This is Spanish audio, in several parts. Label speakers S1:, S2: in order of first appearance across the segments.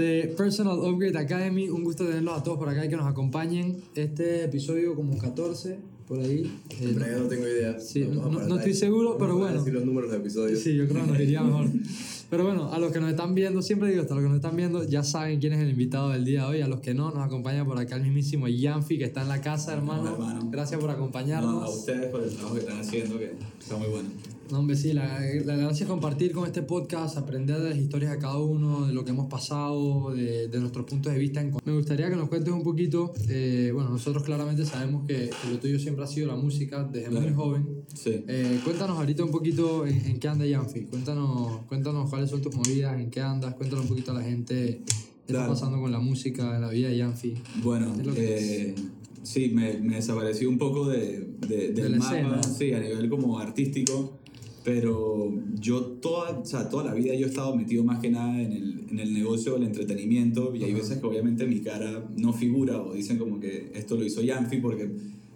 S1: de Personal Upgrade Academy. Un gusto tenerlos a todos por acá y que nos acompañen. Este episodio como 14, por ahí. Eh,
S2: realidad no tengo idea.
S1: Sí, no- no estoy seguro, pero bueno.
S2: decir los números de episodios.
S1: Sí, yo creo que nos iría mejor. Pero bueno, a los que nos están viendo, siempre digo esto, a los que nos están viendo ya saben quién es el invitado del día de hoy. A los que no, nos acompaña por acá el mismísimo Yanfi, que está en la casa, hermano.
S3: hermano.
S1: Gracias por
S3: No,
S1: acompañarnos.
S3: a ustedes por el trabajo que están haciendo, que está muy bueno.
S1: No, hombre, sí, la, la gracia es compartir con este podcast, aprender de las historias de cada uno, de lo que hemos pasado, de, de nuestros puntos de vista. Me gustaría que nos cuentes un poquito, eh, bueno, nosotros claramente sabemos que, lo tuyo siempre ha sido la música desde muy
S3: Claro.
S1: joven.
S3: Sí.
S1: Eh, cuéntanos ahorita un poquito en, en qué anda Yanfi, cuéntanos, cuéntanos cuáles son tus movidas, en qué andas, cuéntanos un poquito a la gente qué está
S3: Claro.
S1: pasando con la música en la vida de Yanfi.
S3: Bueno,
S1: Es lo que
S3: eh, sí, me, me desaparecí un poco de, de- del
S1: la
S3: mapa,
S1: escena.
S3: sí, a nivel como artístico, pero yo toda, o sea, toda la vida yo he estado metido más que nada en el, en el negocio del entretenimiento y hay
S1: Ajá.
S3: veces que obviamente mi cara no figura o dicen como que esto lo hizo Yanfi porque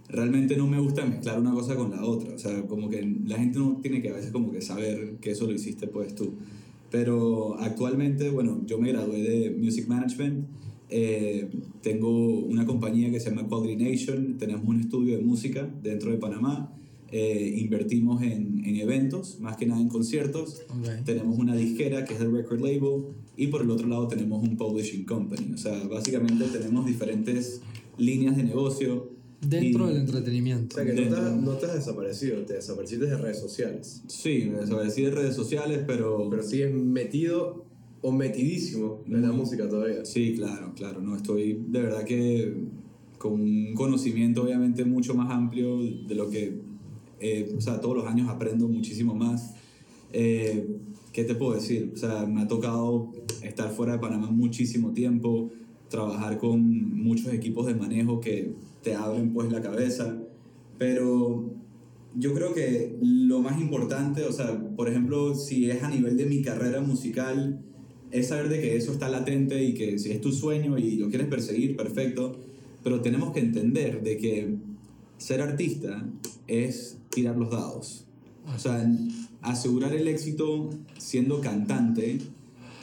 S3: realmente no me gusta mezclar una cosa con la otra, o sea, como que la gente no tiene que a veces como que saber que eso lo hiciste pues tú. Pero actualmente, bueno, yo me gradué de Music Management. eh, tengo una compañía que se llama Quality Nation. Tenemos un estudio de música dentro de Panamá. Eh, invertimos en, en eventos, más que nada en conciertos.
S1: Ok.
S3: Tenemos una disquera que es el record label. Y por el otro lado tenemos un publishing company. O sea, básicamente tenemos diferentes líneas de negocio.
S1: Dentro
S3: Y-
S1: del
S2: O
S1: entretenimiento.
S2: sea que no has, no te has desaparecido, te desapareciste de redes sociales.
S3: Sí, me desaparecí de redes sociales, pero...
S2: Pero sigues metido o metidísimo en la música todavía.
S3: Sí, claro, claro, no, estoy de verdad que con un conocimiento obviamente mucho más amplio de lo que, eh, o sea, todos los años aprendo muchísimo más. Eh, ¿Qué te puedo decir? O sea, me ha tocado estar fuera de Panamá muchísimo tiempo, trabajar con muchos equipos de manejo que te abren pues la cabeza, pero yo creo que lo más importante, o sea, por ejemplo, si es a nivel de mi carrera musical, es saber de que eso está latente y que si es tu sueño y lo quieres perseguir, perfecto, pero tenemos que entender de que ser artista es tirar los dados. O sea, asegurar el éxito siendo cantante,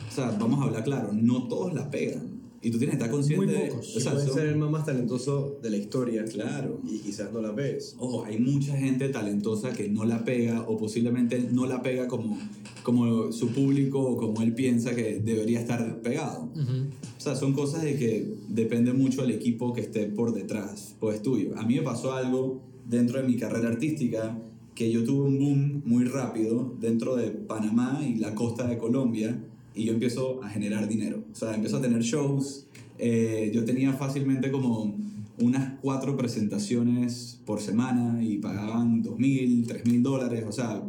S3: o sea, vamos a hablar claro, no todos la pegan. Y tú tienes que estar consciente
S1: Muy
S3: de...
S1: pocos.
S3: O sea,
S2: Puedes
S3: son-
S2: ser el más, más talentoso de la historia
S3: Claro.
S2: y quizás no la ves.
S3: Ojo, hay mucha gente talentosa que no la pega o posiblemente no la pega como, como su público o como él piensa que debería estar pegado.
S1: Ujú.
S3: O sea, son cosas de que depende mucho del equipo que esté por detrás, pues tuyo. A mí me pasó algo dentro de mi carrera artística que yo tuve un boom muy rápido dentro de Panamá y la costa de Colombia y yo empiezo a generar dinero. O sea, empiezo a tener shows. eh, yo tenía fácilmente como unas cuatro presentaciones por semana y pagaban dos mil, tres mil dólares. O sea,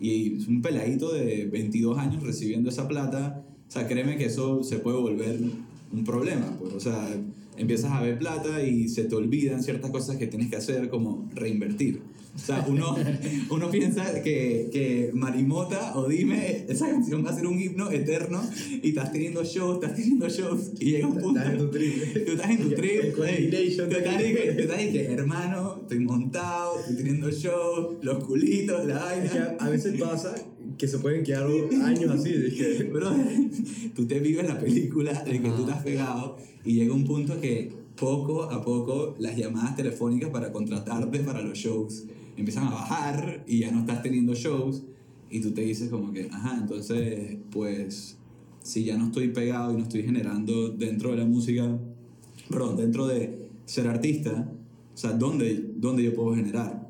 S3: y un peladito de 22 años recibiendo esa plata. O sea, créeme que eso se puede volver un problema. Pues, o sea, empiezas a ver plata y se te olvidan ciertas cosas que tienes que hacer, como reinvertir. O sea, uno, uno piensa que, que Marimota o Dime, esa canción va a ser un himno eterno y estás teniendo shows, estás teniendo shows y llega un punto...
S2: Estás en tu trip.
S3: Tú estás en tu trip,
S2: coordination
S3: tú estás, de que, hermano, estoy montado, estoy teniendo shows, los culitos, la
S2: Es que
S3: vaina.
S2: a veces pasa que se pueden quedar años así. que-
S3: Brother, tú te vives la película de que tú estás pegado y llega un punto que poco a poco las llamadas telefónicas para contratarte para los shows empiezan a bajar y ya no estás teniendo shows y tú te dices como que, ajá, entonces pues si ya no estoy pegado y no estoy generando dentro de la música, perdón, dentro de ser artista, o sea, ¿dónde, dónde yo puedo generar?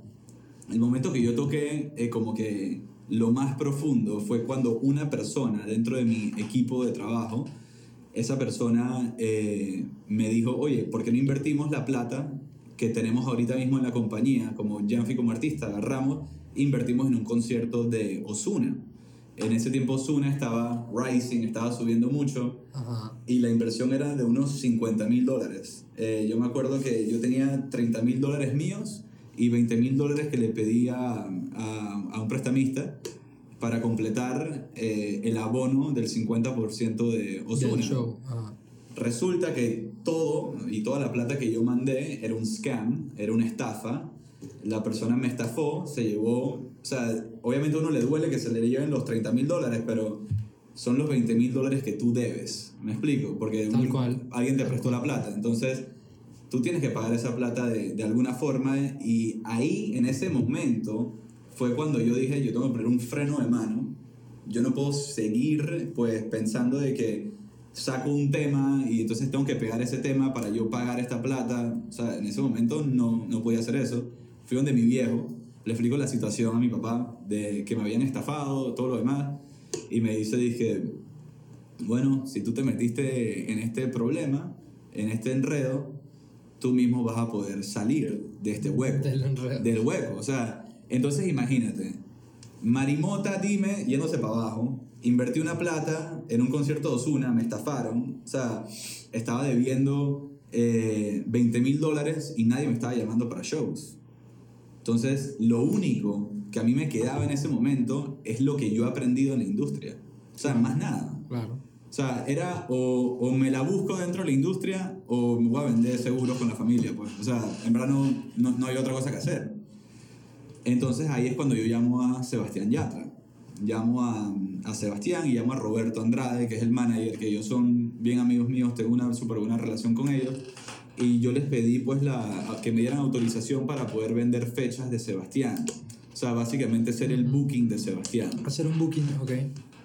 S3: El momento que yo toqué eh, como que lo más profundo fue cuando una persona dentro de mi equipo de trabajo, esa persona eh, me dijo, oye, ¿por qué no invertimos la plata que tenemos ahorita mismo en la compañía, como Janfi como artista, agarramos, invertimos en un concierto de Osuna. En ese tiempo Osuna estaba rising, estaba subiendo mucho
S1: Ajá.
S3: y la inversión era de unos 50 mil dólares. Eh, yo me acuerdo que yo tenía 30 mil dólares míos y 20 mil dólares que le pedí a, a- a un prestamista para completar eh, el abono del 50% de Osuna.
S1: Del show. Ajá.
S3: Resulta que todo y toda la plata que yo mandé era un scam, era una estafa. La persona me estafó, se llevó, o sea, obviamente a uno le duele que se le lleven los 30 mil dólares, pero, son los 20 mil dólares que tú debes. ¿Me explico? Porque
S1: Tal
S3: un-
S1: cual.
S3: alguien te prestó la plata. Entonces, tú tienes que pagar esa plata de, de alguna forma. Y ahí, en ese momento, fue cuando yo dije, yo tengo que poner un freno de mano. Yo no puedo seguir pues pensando de que saco un tema y entonces tengo que pegar ese tema para yo pagar esta plata. O sea, en ese momento no, no podía hacer eso. Fui donde mi viejo, le explico la situación a mi papá de que me habían estafado, todo lo demás. Y me dice, dije, bueno, si tú te metiste en este problema, en este enredo, tú mismo vas a poder salir de este hueco.
S1: Del
S3: hueco. O sea, entonces imagínate, Marimota, dime, yéndose para abajo, invertí una plata en un concierto de Osuna, me estafaron, o sea, estaba debiendo eh, 20 mil dólares y nadie me estaba llamando para shows. Entonces, lo único que a mí me quedaba en ese momento es lo que yo he aprendido en la industria. O sea, más nada.
S1: Claro.
S3: O sea, era o, o me la busco dentro de la industria o me voy a vender seguros con la familia, pues. O sea, en verdad no, no, no hay otra cosa que hacer. Entonces ahí es cuando yo llamo a Sebastián Yatra. Llamo a, a Sebastián y llamo a Roberto Andrade, que es el manager, que ellos son bien amigos míos, tengo una súper buena relación con ellos. Y yo les pedí pues la, que me dieran autorización para poder vender fechas de Sebastián. O sea, básicamente ser el booking de Sebastián.
S1: Hacer un booking, ok.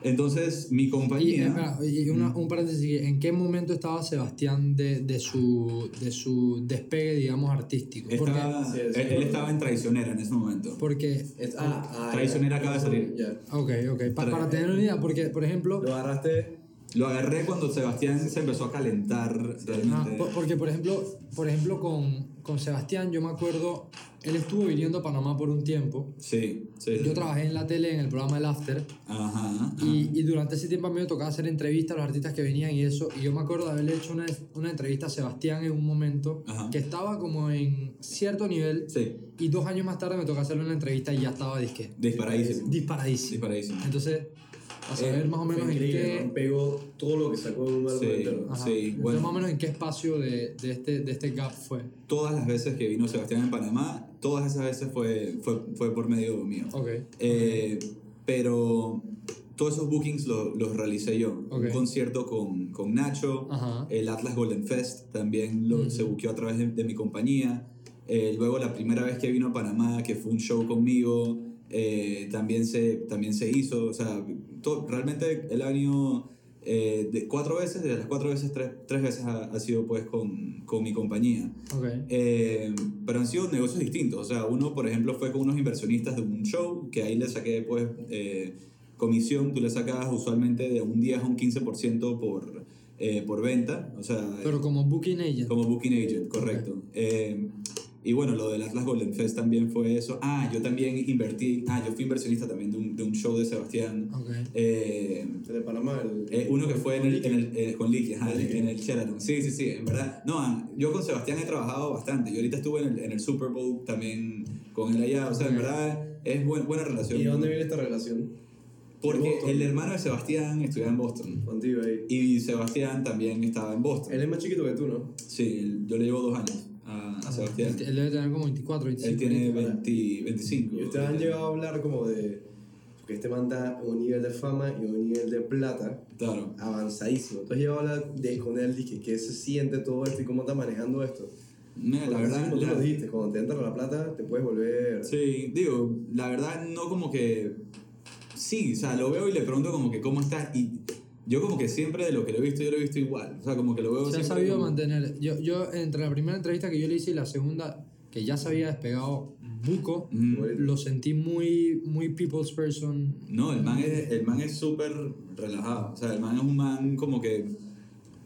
S3: Entonces mi
S1: Y,
S3: compañía...
S1: eh, espera, y una- un paréntesis, ¿en qué momento estaba Sebastián de, de, su, de su despegue, digamos, artístico? Porque,
S3: Estaba,
S2: Sí,
S3: él,
S2: sí.
S3: él estaba en Traicionera en ese momento.
S1: porque
S2: Es- ah, ah,
S3: Traicionera acaba de salir.
S2: Ya.
S1: ok, ok, pa- para tener una idea, porque, por ejemplo,
S2: Lo agarraste.
S3: Lo agarré cuando Sebastián se empezó a calentar
S1: Ah,
S3: realmente.
S1: po- porque por ejemplo, por ejemplo con, con Sebastián, yo me acuerdo, él estuvo viviendo a Panamá por un tiempo.
S3: Sí, sí.
S1: Yo trabajé en la tele en el programa El After
S3: Ajá. ajá.
S1: y, y durante ese tiempo a mí me tocaba hacer entrevistas a los artistas que venían y eso. Y yo me acuerdo de haberle hecho una, una entrevista a Sebastián en un momento
S3: Ajá.
S1: que estaba como en cierto nivel
S3: Sí,
S1: y dos años más tarde me tocó hacerle una entrevista y ya estaba disque
S3: disparadísimo.
S1: disparadísimo.
S3: Disparadísimo.
S1: Entonces, a saber
S3: Eh,
S1: más o menos en qué...
S2: Pegó todo lo que sacó un álbum
S3: Sí. Sí,
S1: Entonces,
S3: bueno.
S1: más o menos en qué espacio de, de, este, de este gap fue.
S3: Todas las veces que vino Sebastián en Panamá, todas esas veces fue, fue, fue por medio mío.
S1: Ok.
S3: Eh, pero todos esos bookings lo- los realicé yo.
S1: Ok.
S3: Un concierto con, con Nacho,
S1: Ajá.
S3: el Atlas Golden Fest también lo,
S1: Mm.
S3: se buqueó a través de, de mi compañía. Eh, luego la primera vez que vino a Panamá, que fue un show conmigo, eh, también, se, también se hizo. O sea, to- realmente él ha venido eh, de cuatro veces, de las cuatro veces, tres, tres veces ha, ha sido pues con, con mi compañía.
S1: Ok.
S3: Eh, pero han sido negocios distintos. O sea, uno, por ejemplo, fue con unos inversionistas de un show, que ahí le saqué, pues, eh, comisión. Tú le sacas usualmente de un 10 a un 15% por, eh, por venta. O sea,
S1: Pero como booking agent.
S3: como booking agent, correcto. Eh, y bueno, lo del Atlas Golden Fest también fue eso. Ah, yo también invertí. Ah, yo fui inversionista también de un, de un show de Sebastián.
S1: Ok.
S3: Eh,
S2: de Panamá. El,
S3: eh, uno que fue en el, en el, eh, con Licky, ajá, en el Sheraton. Sí, sí, sí, en verdad. No, ah, yo con Sebastián he trabajado bastante. Yo ahorita estuve en el, en el Super Bowl también con él allá. O sea, en
S1: Ok.
S3: verdad es buen- buena relación.
S2: ¿Y de dónde viene esta relación?
S3: Porque
S2: Boston.
S3: el hermano de Sebastián estudiaba en Boston.
S2: Contigo ahí.
S3: Y Sebastián también estaba en Boston.
S2: Él es más chiquito que tú, ¿no?
S3: Sí, yo le llevo dos años a, Sebastián.
S1: Él debe tener como 24, 25.
S3: Él tiene
S1: ahorita.
S3: 20 25.
S2: Y ustedes han llegado a hablar como de. Porque este man está en un nivel de fama y un nivel de plata
S3: Claro.
S2: avanzadísimo. Entonces llegado a hablar de, con él, dije, ¿qué se siente todo esto y cómo está manejando esto?
S3: Mira, la verdad.
S2: como tú
S3: la-
S2: lo dijiste, cuando te entra la plata, te puedes volver.
S3: Sí, digo, la verdad no como que... Sí, o sea, lo veo y le pregunto como que cómo estás y yo como que siempre de lo que lo he visto, yo lo he visto igual. O sea, como que lo veo
S1: Se ha sabido
S3: como-
S1: mantener. Yo, yo, entre la primera entrevista que yo le hice y la segunda, que ya se había despegado buco,
S3: Ujú.
S1: lo sentí muy, muy people's person.
S3: No, el man es el man es súper relajado. O sea, el man es un man como que...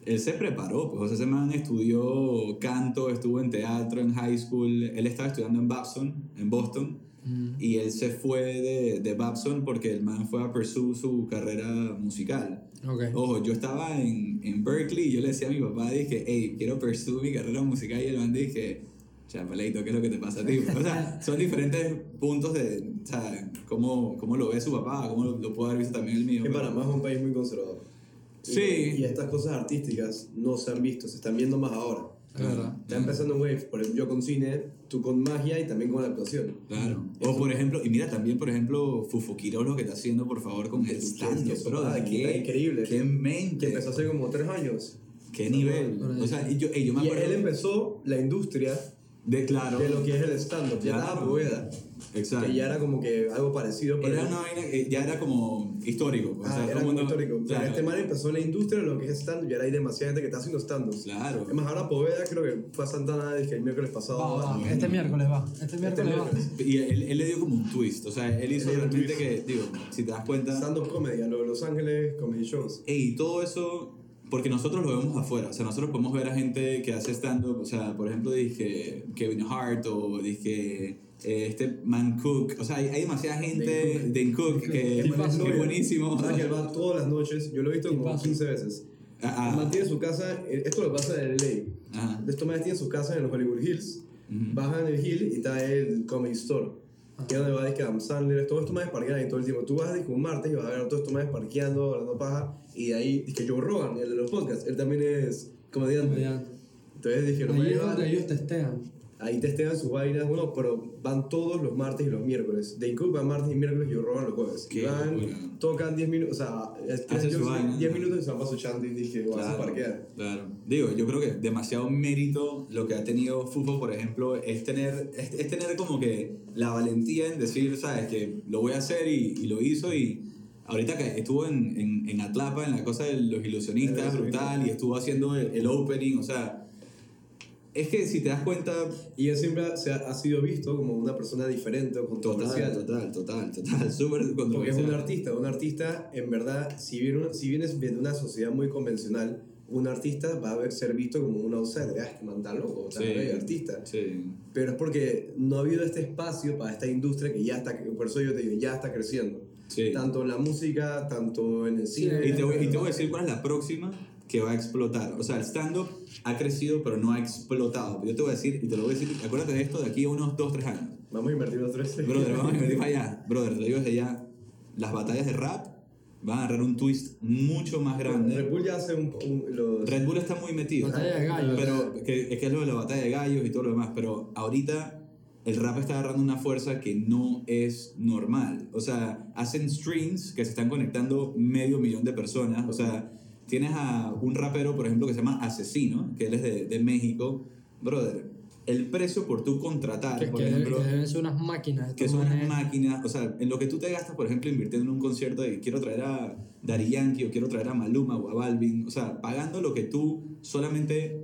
S3: Él se preparó, pues. O sea, ese man estudió canto, estuvo en teatro, en high school. Él estaba estudiando en Babson, en Boston.
S1: Mm.
S3: Y él se fue de, de Babson porque el man fue a pursue su carrera musical.
S1: Ok.
S3: Ojo, yo estaba en, en Berkeley y yo le decía a mi papá, dije, hey, quiero pursue mi carrera musical. Y el man dije, chapaleito, ¿qué es lo que te pasa a ti? O sea, son diferentes puntos de, o sea, cómo, cómo lo ve su papá, cómo lo, lo puede haber visto también el mío.
S2: Que Panamá es un país muy conservador.
S3: Sí.
S2: Y, y estas cosas artísticas no se han visto, se están viendo más ahora.
S1: Verdad.
S2: Está empezando un wave, por ejemplo, yo con cine, tú con magia y también con la actuación.
S3: Claro. O por ejemplo, y mira también, por ejemplo, Fufukiro lo que está haciendo, por favor, con el stand
S2: ah,
S3: Qué,
S2: increíble.
S3: Qué mente.
S2: Que empezó hace como tres años.
S3: Qué nivel. O sea, y yo, ey, yo me
S2: Y
S3: acuerdo.
S2: él empezó la industria
S3: de claro.
S2: de lo que es el stand-up. Ya
S3: Claro.
S2: estaba Poveda,
S3: Exacto.
S2: que ya era como que algo parecido. pero
S3: Era una vaina que ya era como histórico. pues, o
S2: Ah,
S3: sea,
S2: era como
S3: mundo-
S2: histórico.
S3: Claro.
S2: este man empezó la industria de lo que es stand-up y ahora hay demasiada gente que está haciendo stand-up.
S3: Claro.
S2: Es más, ahora Poveda creo que fue a Santana dije, el miércoles pasado.
S1: Va, va,
S2: Ah,
S1: Este miércoles va. Este miércoles va.
S2: miércoles.
S3: Y él, él le dio como un twist. O sea, él hizo
S2: Él
S3: realmente que, digo, si te das cuenta.
S2: Stand-up comedy, a lo de Los Ángeles Comedy Shows.
S3: Ey, todo eso, porque nosotros lo vemos afuera, o sea, nosotros podemos ver a gente que hace stand-up, o sea, por ejemplo, dije Kevin Hart o dije eh, este Man Cook, o sea, hay, hay demasiada gente,
S2: Dane
S3: Dane Cook, que, es buenísimo.
S2: ¿Sabes que él va todas las noches? Yo lo he visto como
S1: Tipazo.
S2: 15 veces.
S3: Ah, ah,
S2: tiene su casa, eh, esto lo pasa en LA. Estos manes tienen su casa en los Hollywood Hills.
S3: Ujú.
S2: Bajan el hill y está el Comedy Store. Que es donde va dizque, Adam Sandler, todos estos manes parquean ahí todo el tiempo. Tú vas dizque, un martes y vas a ver a todos estos manes parqueando, hablando paja. Y de ahí, que Joe Rogan, el de los podcasts, él también es comediante.
S1: Comediante.
S2: Entonces dije, los
S1: Ahí es donde ellos testean.
S2: Ahí testean sus vainas, bueno, pero van todos los martes y los miércoles. Dane Cook va martes y miércoles y Joe Rogan los jueves.
S3: Qué
S2: Y van,
S3: locura.
S2: tocan 10 minutos, o sea, es-
S3: Hace su vaina.
S2: 10 minutos y se van su chanting. Dije, vas a
S3: Claro,
S2: parquear.
S3: claro. Digo, yo creo que demasiado mérito lo que ha tenido Fufo, por ejemplo, es tener, es, es tener como que la valentía en decir, sabes, que lo voy a hacer y, y lo hizo y ahorita que estuvo en, en, en Atlapa, en la cosa de los ilusionistas,
S2: El
S3: brutal, y estuvo haciendo el, el opening, o sea, es que si te das cuenta,
S2: Y él siempre se ha, ha sido visto como una persona diferente o
S3: total,
S2: controversial.
S3: total, total, total, súper
S2: Porque es un artista. Un artista, en verdad, si, bien, si vienes de una sociedad muy convencional, un artista va a ser visto como un outsider. Ah, este man está loco, está
S3: Sí.
S2: artista.
S3: Sí,
S2: Pero es porque no ha habido este espacio para esta industria que ya está, por eso yo te digo, ya está creciendo.
S3: sí.
S2: Tanto en la música, tanto en el cine.
S3: Y te, voy, y te voy a decir cuál es la próxima que va a explotar. O sea, el stand-up ha crecido, pero no ha explotado. Yo te voy a decir, y te lo voy a decir, acuérdate de esto de aquí a unos 2, 3 años.
S2: Vamos a invertir los tres.
S3: Brother, vamos a invertir para allá. Brother, te lo digo desde ya. Las batallas de rap van a agarrar un twist mucho más
S2: Red
S3: grande.
S2: Bull ya hace un, un- los...
S3: Red Bull está muy metido.
S1: Batalla de gallos.
S3: Pero que, es que es lo de la batalla de gallos y todo lo demás. Pero ahorita el rap está agarrando una fuerza que no es normal. O sea, hacen streams que se están conectando medio millón de personas. O sea, tienes a un rapero, por ejemplo, que se llama Asesino, que él es de, de México. Brother, el precio por tú contratar,
S1: Que,
S3: por
S1: que-
S3: ejemplo
S1: que deben ser unas máquinas.
S3: que son unas máquinas, o sea, en lo que tú te gastas, por ejemplo, invirtiendo en un concierto de quiero traer a Daddy Yankee o quiero traer a Maluma o a Balvin, o sea, pagando lo que tú solamente,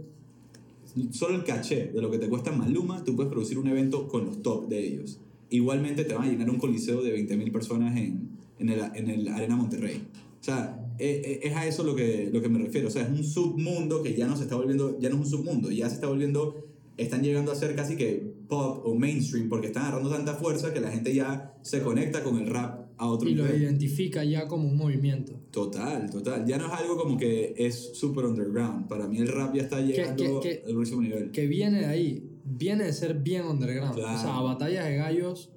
S3: solo el caché de lo que te cuesta Maluma, tú puedes producir un evento con los top de ellos. Igualmente te van a llenar un coliseo de 20.000 personas en, en, el, en el Arena Monterrey. O sea, es a eso lo que, lo que me refiero. O sea, es un submundo que ya no se está volviendo, ya no es un submundo, ya se está volviendo, están llegando a ser casi que pop o mainstream porque están agarrando tanta fuerza que la gente ya se conecta con el rap a otro
S1: Y lo identifica ya como un movimiento.
S3: Total, total. Ya no es algo como que es super underground. Para mí el rap ya está llegando
S1: que- que-
S3: al próximo nivel.
S1: Que viene de ahí. Viene de ser bien underground.
S3: Claro.
S1: O sea, a batallas de gallos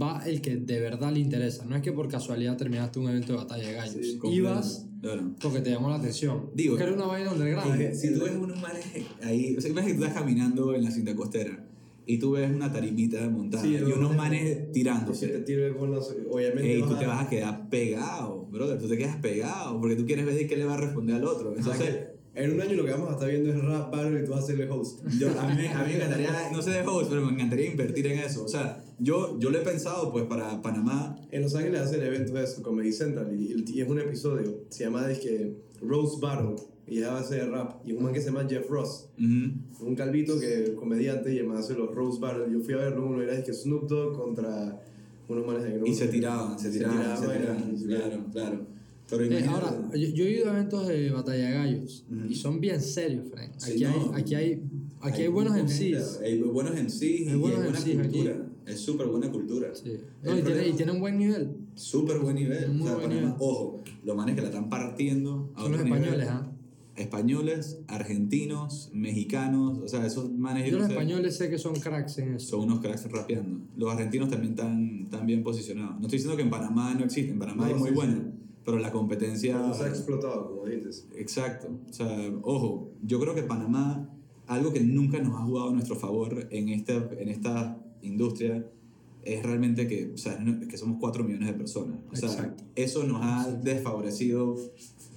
S1: va el que de verdad le interesa. No es que por casualidad terminaste un evento de batalla de gallos.
S2: Sí,
S1: Ibas
S3: Claro.
S1: porque te llamó la atención.
S3: Digo-
S1: porque era una vaina underground.
S3: Ay, si tú ves unos manes ahí, o sea, imagínate que tú estás caminando en la cinta costera y tú ves una tarimita montada
S2: Sí,
S3: y unos
S2: manes- Si te
S3: tirándose.
S2: tiro con los... Obviamente
S3: Ey, tú
S2: a-
S3: te vas a quedar pegado, brother. Tú te quedas pegado porque tú quieres ver de qué le va a responder al otro. Entonces,
S2: que en un año lo que vamos a estar viendo es rap battle y tú vas a hacerle host.
S3: yo, a, mí, a mí me encantaría, no sé de host, pero me encantaría invertir en eso. O sea, yo, yo lo he pensado pues para Panamá.
S2: En Los Ángeles hacen eventos de eso, Comedy Central, y, y es un episodio, se llama dizque, Rose Battle, y es a base de rap, y un man que se llama Jeff Ross,
S3: Ujú.
S2: un calvito que es comediante y además hace los Rose Battle. Yo fui a verlo, uno era que Snoop Dogg contra unos manes de
S3: Y se tiraban, se tiraban, se tiraban.
S2: y-
S3: Claro, claro. Pero
S1: Eh, ahora, yo, yo he ido a eventos de batalla gallos
S3: Ujú.
S1: y son bien serios, Frank.
S3: Sí,
S1: Aquí,
S3: no.
S1: hay, aquí, hay, aquí hay buenos
S3: buena
S1: MCs.
S3: gente, Hay buenos MCs y
S1: Hay
S3: hay
S1: buenos
S3: buena
S1: MCs aquí.
S3: cultura. Es súper buena cultura.
S1: Sí. No, y, tiene, y tiene un buen nivel.
S3: Súper buen nivel.
S1: Muy
S3: o sea,
S1: buen nivel.
S3: ojo, los manes que la están partiendo. a
S1: Son los españoles, ¿ah?
S3: Españoles, argentinos, mexicanos, o sea, esos manes
S1: Yo los españoles sé que son cracks en eso.
S3: son unos cracks rapeando. Los argentinos también están, están bien posicionados. No estoy diciendo que en Panamá no existe, en Panamá
S2: No,
S3: hay muy
S2: sí,
S3: buena,
S2: sí.
S3: Pero la competencia...
S2: No se ha explotado, como dices.
S3: Exacto. O sea, ojo, yo creo que Panamá algo que nunca nos ha jugado a nuestro favor en esta, en esta industria es realmente que, o sea, que somos 4 millones de personas. O sea,
S1: Exacto.
S3: eso nos ha desfavorecido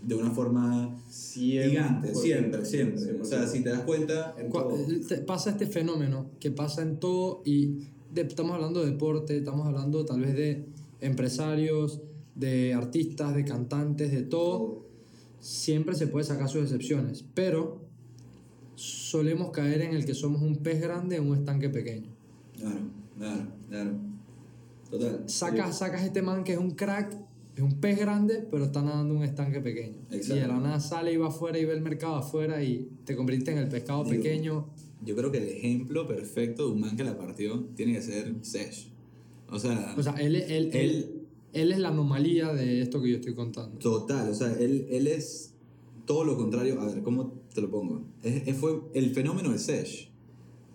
S3: de una forma
S2: Siempre.
S3: gigante, siempre, siempre.
S2: Siempre.
S3: O sea, si te das cuenta,
S2: En todo.
S1: te- pasa este fenómeno que pasa en todo y de- estamos hablando de deporte, estamos hablando tal vez de empresarios, de artistas, de cantantes, de todo. Siempre se puede sacar sus excepciones, pero solemos caer en el que somos un pez grande en un estanque pequeño.
S3: Claro, claro, claro. Total.
S1: Sacas, sacas este man que es un crack, es un pez grande, pero está nadando en un estanque pequeño.
S3: Exacto.
S1: Y de la nada sale y va afuera y ve el mercado afuera y te conviertes en el pescado
S3: Digo,
S1: pequeño.
S3: Yo creo que el ejemplo perfecto de un man que la partió tiene que ser Sesh. O sea,
S1: O sea, él, él, él,
S3: él,
S1: él es la anomalía de esto que yo estoy contando.
S3: total, o sea, él, él es todo lo contrario. A ver, ¿cómo te lo pongo? Es, fue el fenómeno de Sesh.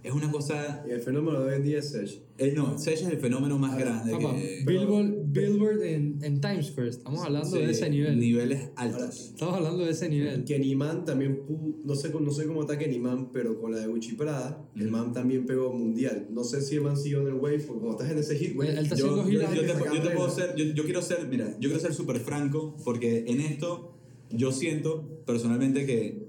S3: Es una cosa.
S2: Y el fenómeno de hoy en día es Sech.
S3: eh, no, Sesh es el fenómeno más
S2: A ver,
S3: grande
S1: Papá,
S3: que.
S1: Billboard, Billboard en, en Times Square, estamos hablando de
S3: Sí,
S1: ese nivel.
S3: Niveles altos.
S1: Estamos hablando de ese nivel.
S2: Kenny Man también, no sé, no sé cómo está Kenny Man, pero con la de Gucci Prada, el man también pegó mundial. No sé si el man siguió en el wave, porque cuando estás en ese hit, güey,
S1: Él- él está
S3: Yo, yo- yo
S1: de
S3: te, yo te
S2: sacar
S3: puedo ser, yo, yo quiero ser, mira, yo quiero ser súper franco porque en esto yo siento personalmente que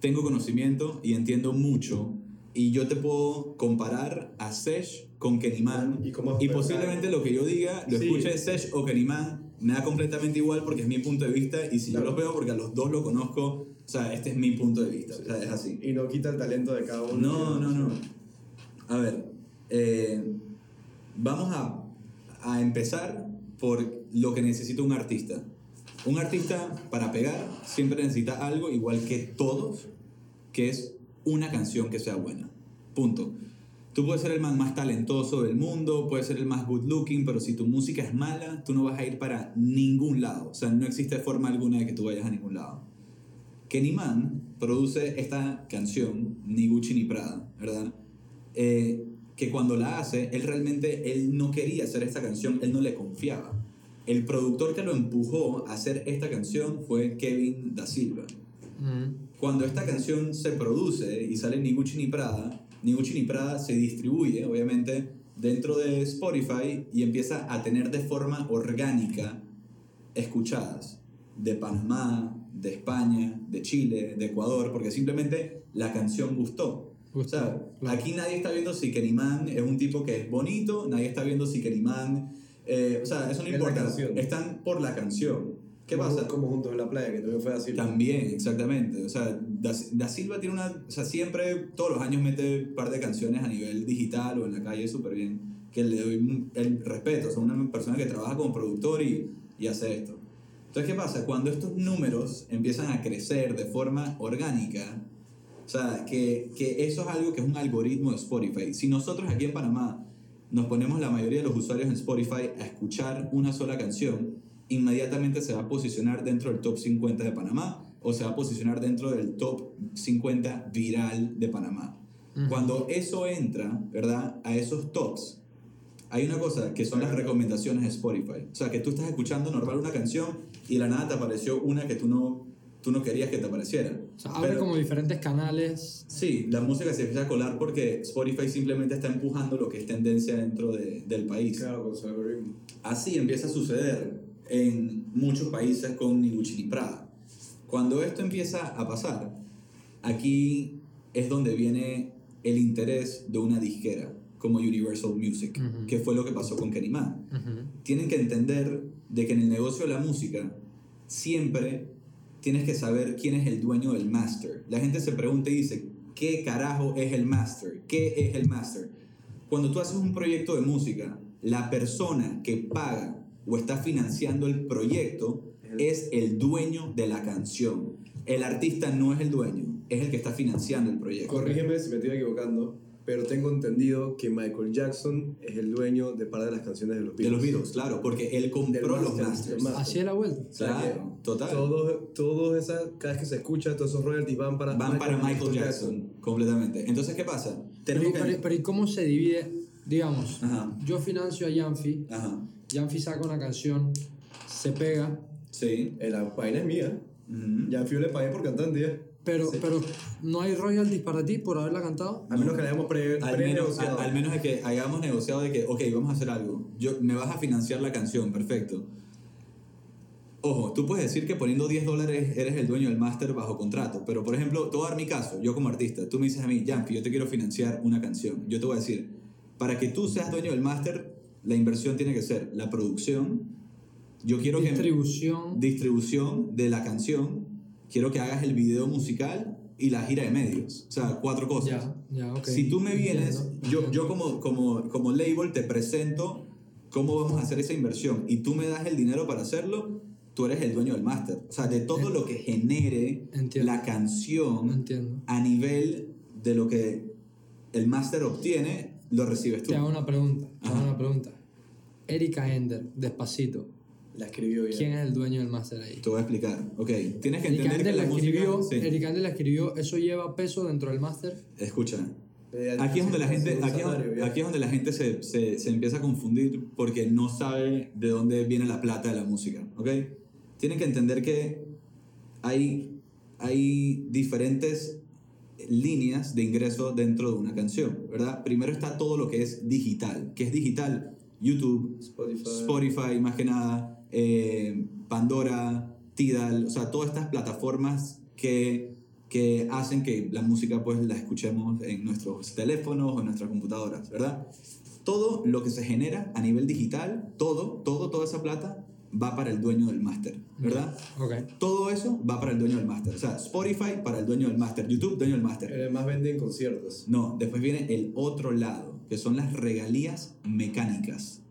S3: tengo conocimiento y entiendo mucho y yo te puedo comparar a Sesh con Kenny Man
S2: Y
S3: y posiblemente lo que yo diga lo
S2: Sí.
S3: escuche Sesh o Kenny Man me da completamente igual porque es mi punto de vista y si
S2: Claro.
S3: yo los veo porque a los dos lo conozco, o sea, este es mi punto de vista, o sea, es así.
S2: y no quita el talento de cada uno.
S3: No, no, no. A ver, eh, vamos a, a empezar por lo que necesita un artista. Un artista para pegar siempre necesita algo igual que todos, que es una canción que sea buena. Punto. Tú puedes ser el man más talentoso del mundo, puedes ser el más good looking, pero si tu música es mala, tú no vas a ir para ningún lado. O sea, no existe forma alguna de que tú vayas a ningún lado. Kenny Man produce esta canción, Ni Gucci ni Prada, ¿verdad? Eh, que cuando la hace, él realmente él no quería hacer esta canción, él no le confiaba. El productor que lo empujó a hacer esta canción fue Kevin Da Silva.
S1: Mm.
S3: Cuando esta canción se produce y sale Ni Gucci ni Prada, Ni Gucci ni Prada se distribuye, obviamente, dentro de Spotify y empieza a tener de forma orgánica escuchadas de Panamá, de España, de Chile, de Ecuador, porque simplemente la canción gustó. O sea,
S1: claro.
S3: aquí nadie está viendo si Keriman es un tipo que es bonito, nadie está viendo si Keriman... eh, o sea, eso no importa. Están por la canción. ¿Qué
S2: como,
S3: pasa?
S2: Como juntos en la playa, que también fue así.
S3: También, exactamente. O sea, da, Da Silva tiene una. O sea, siempre, todos los años mete un par de canciones a nivel digital o en la calle súper bien. Que le doy el respeto. O sea, una persona que trabaja como productor y, y hace esto. Entonces, ¿qué pasa? Cuando estos números empiezan a crecer de forma orgánica, o sea, que, que eso es algo que es un algoritmo de Spotify. Si nosotros aquí en Panamá nos ponemos la mayoría de los usuarios en Spotify a escuchar una sola canción, inmediatamente se va a posicionar dentro del top 50 de Panamá o se va a posicionar dentro del top 50 viral de Panamá.
S1: Ujú.
S3: Cuando eso entra, ¿verdad? A esos tops, hay una cosa que son las recomendaciones de Spotify. O sea, que tú estás escuchando normal una canción y de la nada te apareció una que tú no, tú no querías que te apareciera.
S1: O sea, abre
S3: Pero-
S1: como diferentes canales.
S3: Sí, la música se empieza a colar porque Spotify simplemente está empujando lo que es tendencia dentro de- del país.
S2: Claro, con su algoritmo.
S3: Así empieza a suceder en muchos países con ni Gucci ni Prada. Cuando esto empieza a pasar, aquí es donde viene el interés de una disquera como Universal Music,
S1: Ujú.
S3: que fue lo que pasó con Kenny Man
S1: Ujú.
S3: tienen que entender de que en el negocio de la música siempre tienes que saber quién es el dueño del master. La gente se pregunta y dice, ¿qué carajo es el master? ¿Qué es el master? Cuando tú haces un proyecto de música, la persona que paga o está financiando el proyecto es el dueño de la canción. El artista no es el dueño, es el que está financiando el proyecto.
S2: Corrígeme si me estoy equivocando, pero tengo entendido que Michael Jackson es el dueño de par de las canciones de los
S3: De
S2: Beatles.
S3: los Beatles, claro, porque él compró los
S2: master,
S3: masters.
S2: del master.
S1: Así es la vuelta.
S2: O sea
S3: Claro, total.
S2: Todos, todos esas, cada vez que se escucha, todos esos royalties van para
S3: van para Michael Jackson, completamente. Entonces, ¿qué pasa?
S1: Pero,
S3: que...
S1: pero- pero ¿y cómo se divide? Digamos,
S3: Ajá,
S1: yo financio a Yanfi,
S3: ajá,
S1: Yanfi saca una canción, se pega,
S3: sí.
S2: Eh, La vaina es mía.
S3: ujú.
S2: Ya Fio le pagué por cantante ya.
S1: Pero, pero no hay royalties para ti por haberla cantado.
S2: A menos que la hayamos pre,
S3: Al menos,
S2: pre-negociado.
S3: al, al menos de que hayamos negociado de que, ok, vamos a hacer algo. Yo, me vas a financiar la canción, perfecto. Ojo, tú puedes decir que poniendo 10 dólares eres el dueño del máster bajo contrato, pero por ejemplo, te voy a dar mi caso, yo como artista, tú me dices a mí, Jampi, yo te quiero financiar una canción. Yo te voy a decir, para que tú seas dueño del máster, la inversión tiene que ser la producción, yo quiero que
S1: Distribución.
S3: distribución de la canción, quiero que hagas el video musical y la gira de medios. O sea, cuatro cosas.
S1: Ya, ya, ok.
S3: Si tú me vienes,
S1: Entiendo,
S3: yo, yo como, como, como label te presento cómo vamos a hacer esa inversión y tú me das el dinero para hacerlo, tú eres el dueño del máster. O sea, de todo lo que genere
S1: Entiendo.
S3: la canción
S1: Entiendo.
S3: a nivel de lo que el máster obtiene, lo recibes tú.
S1: Te hago una pregunta. Te hago una pregunta. Erika Ender, despacito.
S2: La escribió bien.
S1: ¿Quién es el dueño del máster ahí?
S3: Te voy a explicar. Ok, tienes que
S1: Erika
S3: entender
S1: Ender
S3: que
S1: la
S3: la música...
S1: escribió.
S3: Sí.
S1: Erika Ender la escribió. ¿Eso lleva peso dentro del máster?
S3: Escucha,
S2: Eh,
S3: Aquí es donde la gente, aquí es,
S2: ya.
S3: aquí es donde la gente se, se, se empieza a confundir porque no sabe de dónde viene la plata de la música, ¿ok? Tienen que entender que hay, hay diferentes líneas de ingreso dentro de una canción, ¿verdad? Primero está todo lo que es digital. ¿Qué es digital? YouTube,
S2: Spotify.
S3: Spotify más que nada, eh, Pandora, Tidal, o sea, todas estas plataformas que, que hacen que la música pues la escuchemos en nuestros teléfonos o en nuestras computadoras, ¿verdad? Todo lo que se genera a nivel digital, todo, todo, toda esa plata va para el dueño del máster, ¿verdad?
S1: Ok.
S3: Todo eso va para el dueño del máster. O sea, Spotify para el dueño del máster, YouTube, dueño del máster.
S2: Eh, más venden conciertos.
S3: No, después viene el otro lado, que son las regalías mecánicas.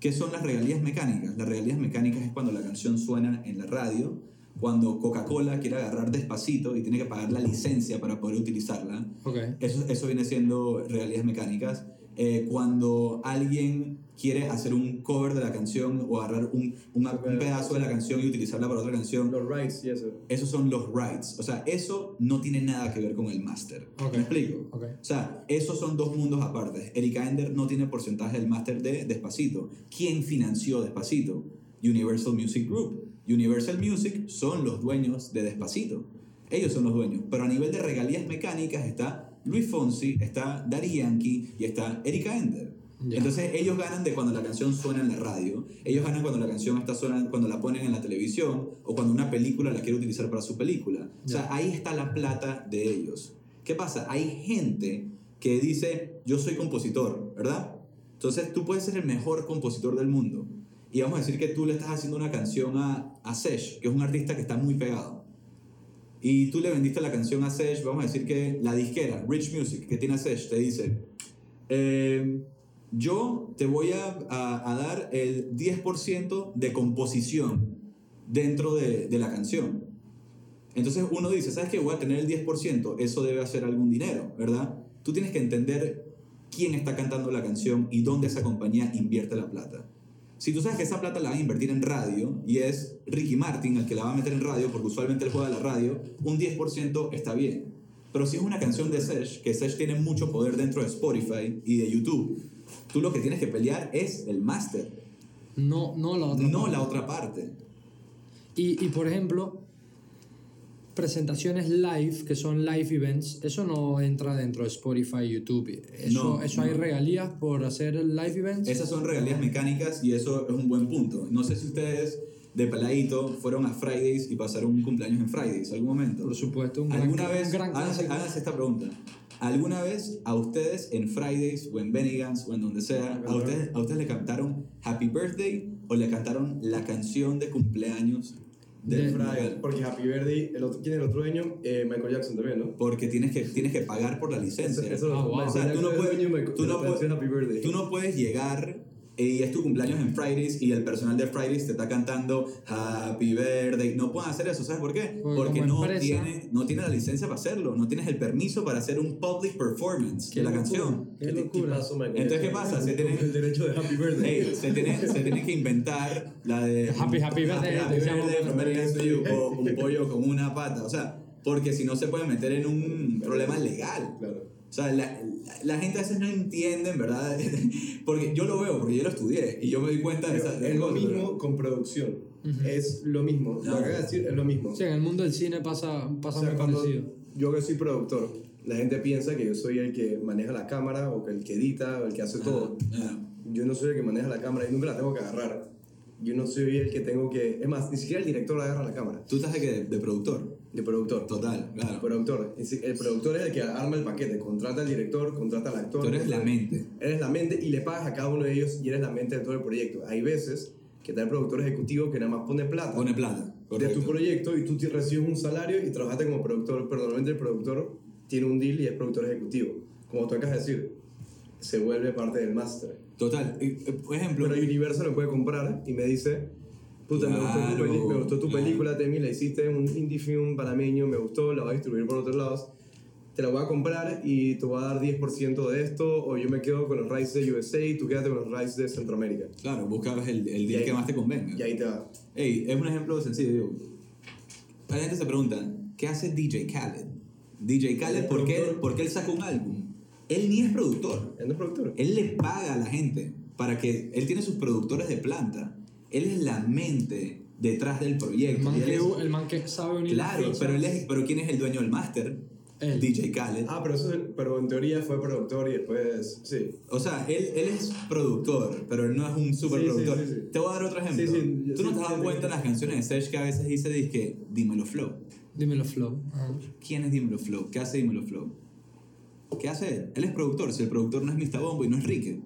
S3: ¿Qué son las regalías mecánicas? Las regalías mecánicas es cuando la canción suena en la radio, cuando Coca-Cola quiere agarrar despacito y tiene que pagar la licencia para poder utilizarla.
S1: Ok.
S3: Eso, eso viene siendo regalías mecánicas. Eh, cuando alguien quiere hacer un cover de la canción o agarrar un, una- un pedazo de la canción y utilizarla para otra canción,
S2: Los rights y eso.
S3: esos son los rights. O sea, eso no tiene nada que ver con el máster.
S1: Ok.
S3: ¿Me explico?
S1: Ok.
S3: O sea, esos son dos mundos aparte. Erika Ender no tiene porcentaje del máster de Despacito. ¿Quién financió Despacito? Universal Music Group. Universal Music son los dueños de Despacito. Ellos son los dueños. Pero a nivel de regalías mecánicas está Luis Fonsi, está Daddy Yankee y está Erika Ender. Entonces ellos ganan de cuando la canción suena en la radio, ellos ganan cuando la canción está sonando, cuando la ponen en la televisión o cuando una película la quiere utilizar para su película. O sea, ahí está la plata de ellos. ¿Qué pasa? Hay gente que dice, yo soy compositor, ¿verdad? Entonces tú puedes ser el mejor compositor del mundo. Y vamos a decir que tú le estás haciendo una canción a, a Sesh, que es un artista que está muy pegado. Y tú le vendiste la canción a Sesh, vamos a decir que la disquera, Rich Music, que tiene a Sesh, te dice, eh, yo te voy a, a- a dar el 10% de composición dentro de, de la canción. Entonces uno dice, ¿sabes qué? Voy a tener el 10%, eso debe hacer algún dinero, ¿verdad? Tú tienes que entender quién está cantando la canción y dónde esa compañía invierte la plata. Si tú sabes que esa plata la van a invertir en radio y es Ricky Martin el que la va a meter en radio, porque usualmente él juega la radio, un 10% está bien. Pero si es una canción de Sesh, que Sesh tiene mucho poder dentro de Spotify y de YouTube, tú lo que tienes que pelear es el máster,
S1: No, no la otra.
S3: no
S1: parte.
S3: la otra parte.
S1: Y, y por ejemplo, presentaciones live, que son live events, eso no entra dentro de Spotify, YouTube. Eso,
S3: No,
S1: eso
S3: no.
S1: hay regalías por hacer live events.
S3: Esas son regalías mecánicas y eso es un buen punto. No sé si ustedes de peladito fueron a Fridays y pasaron un cumpleaños en Fridays algún momento.
S1: Por supuesto, un gran,
S3: ¿Alguna
S1: un
S3: vez,
S1: gran
S3: háganse,
S1: clásico.
S3: háganse esta pregunta, ¿alguna vez a ustedes en Fridays o en Bennigan's o en donde sea, a ustedes, a ustedes le cantaron Happy Birthday o le cantaron la canción de cumpleaños del?
S2: Porque Happy Birthday, el otro, ¿quién es el otro dueño? Eh, Michael Jackson también, ¿no?
S3: Porque tienes que, tienes que pagar por la licencia.
S2: Eso, eso
S1: Ah, wow.
S3: O sea, tú no puedes- tú no puedes-. Tú no puedes llegar y es tu cumpleaños en Fridays y el personal de Fridays te está cantando Happy Birthday. No pueden hacer eso, ¿sabes por qué?
S1: Porque
S3: Porque no
S1: empresa-
S3: tiene, no tiene la licencia para hacerlo, no tienes el permiso para hacer un public performance
S1: Qué
S3: de la
S1: locura,
S3: canción.
S1: Qué
S2: ¿Qué
S1: locura.
S3: Entonces, ¿qué pasa? Se tiene-
S2: El derecho de Happy Birthday.
S3: Ey, se, tiene, se tiene que inventar la de
S1: Happy, happy birthday,
S3: happy, birthday
S1: birthday.
S3: O un pollo con una pata, o sea, porque si no se puede meter en un problema legal.
S2: Claro.
S3: O sea, la, la, la gente a veces no entiende, en verdad, porque yo lo veo, porque yo lo estudié y yo me di cuenta de esa de
S2: es lo
S3: cosas,
S2: mismo
S3: ¿verdad?
S2: con producción. es lo mismo. Lo que decir es lo mismo.
S1: Sí, en el mundo del cine pasa, pasa
S2: O sea,
S1: muy parecido.
S2: yo que soy productor, la gente piensa que yo soy el que maneja la cámara o que el que edita o el que hace todo.
S3: Ah,
S2: Yo no soy el que maneja la cámara y nunca la tengo que agarrar. Yo no soy el que tengo que... Es más, ni siquiera el director agarra la cámara.
S3: Tú estás de, que- de productor.
S2: De productor.
S3: Total, claro.
S2: Productor. El productor es el que arma el paquete. Contrata al director, contrata al actor.
S3: Tú eres la mente.
S2: Eres la mente y le pagas a cada uno de ellos y eres la mente de todo el proyecto. Hay veces que está el productor ejecutivo que nada más pone plata
S3: Pone plata.
S2: de
S3: Correcto.
S2: tu proyecto y tú te recibes un salario y trabajaste como productor, pero normalmente el productor tiene un deal y es productor ejecutivo. Como tú acabas de decir, se vuelve parte del máster.
S3: Total. Eh, Por ejemplo,
S2: Pero Universal lo puede comprar y me dice, puta, me, gustó tu,
S3: Claro,
S2: me gustó tu
S3: claro.
S2: película, Temi, la hiciste un indie film panameño, me gustó, la voy a distribuir por otros lados. Te la voy a comprar y te voy a dar 10% de esto, o yo me quedo con los rights de USA y tú quédate con los rights de Centroamérica.
S3: claro, buscabas el, el deal
S2: ahí-
S3: que más te convenga.
S2: Y ahí te va.
S3: Ey, es un ejemplo sencillo. Digo. La gente se pregunta, ¿qué hace DJ Khaled? DJ Khaled,
S2: ¿Es
S3: ¿por qué, por qué él saca un álbum? Él ni es productor.
S2: Él no es productor.
S3: Él le paga a la gente para que él tiene sus productores de planta. Él es la mente detrás del
S1: El
S3: proyecto.
S1: man,
S3: Y él
S1: que,
S3: es-
S1: el man que sabe unir
S3: claro, pero él es, pero quién es el dueño del máster?
S1: Él.
S3: DJ Khaled.
S2: Ah, pero, eso es- pero en teoría fue productor y después, sí.
S3: O sea, él, él es productor, pero él no es un super
S2: Sí, sí,
S3: productor.
S2: sí, sí.
S3: Te voy a dar otro ejemplo.
S2: Sí, sí, yo
S3: ¿Tú no
S2: sí
S3: te has dado cuenta en las canciones de Serge que a veces dice, dice dímelo flow?
S1: Dímelo, Flow. Ajá.
S3: ¿Quién es Dímelo Flow? ¿Qué hace Dímelo Flow? ¿Qué hace él? Él es productor. Si el productor no es Mr. Bombo y no es Rique.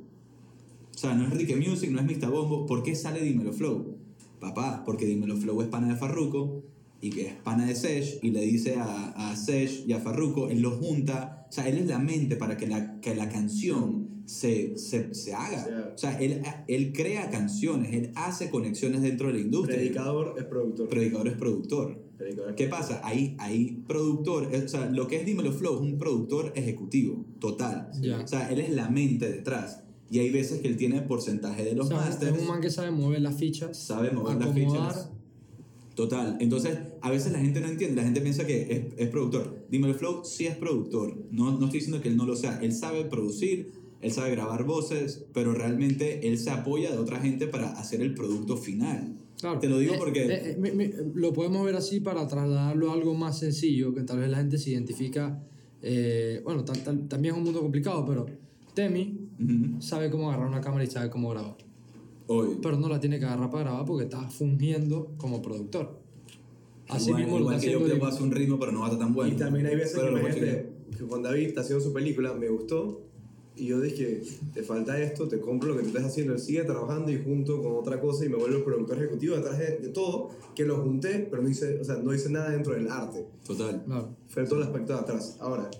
S3: O sea, no es Rique Music, no es Mr. Bombo. ¿Por qué sale Dímelo Flow? Papá, porque Dímelo Flow es pana de Farruko y que es pana de Sesh y le dice a, a Sesh y a Farruko, él lo junta. O sea, él es la mente para que la, que la canción se, se, se haga. O sea, él, él crea canciones, él hace conexiones dentro de la industria.
S2: Predicador es productor.
S3: Predicador es productor. ¿Qué pasa? Hay, hay productor, o sea, lo que es Dímelo Flow es un productor ejecutivo, total.
S1: Ya.
S3: O sea, él es la mente detrás. Y hay veces que él tiene porcentaje de los
S1: O sea,
S3: masters,
S1: es un man que sabe mover las fichas.
S3: sabe mover las
S1: acomodar.
S3: fichas. Total. Entonces, a veces la gente no entiende, la gente piensa que es, es productor. Dímelo Flow sí es productor. No, no estoy diciendo que él no lo sea. Él sabe producir, él sabe grabar voces, pero realmente él se apoya de otra gente para hacer el producto final.
S1: Claro.
S3: Te lo digo
S1: Eh,
S3: porque...
S1: eh, eh, lo podemos ver así para trasladarlo a algo más sencillo, que tal vez la gente se identifica. eh, bueno, también es un mundo complicado, pero Temi Sabe cómo agarrar una cámara y sabe cómo grabar.
S3: Obvio.
S1: Pero no la tiene que agarrar para grabar porque está fungiendo como productor. Así
S3: igual,
S1: mismo lo
S3: igual que yo te hacer un ritmo, pero no va a estar tan bueno.
S2: Y también hay veces
S3: Pero
S2: que, imagínate, que Juan David está haciendo su película, me gustó, y yo dije, te falta esto, te compro lo que tú estás haciendo, él sigue trabajando y junto con otra cosa y me vuelvo el productor ejecutivo detrás de, de todo, que lo junté, pero no hice, o sea, no hice nada dentro del arte,
S3: Total.
S1: Claro.
S2: fue todo el aspecto de atrás. Ahora,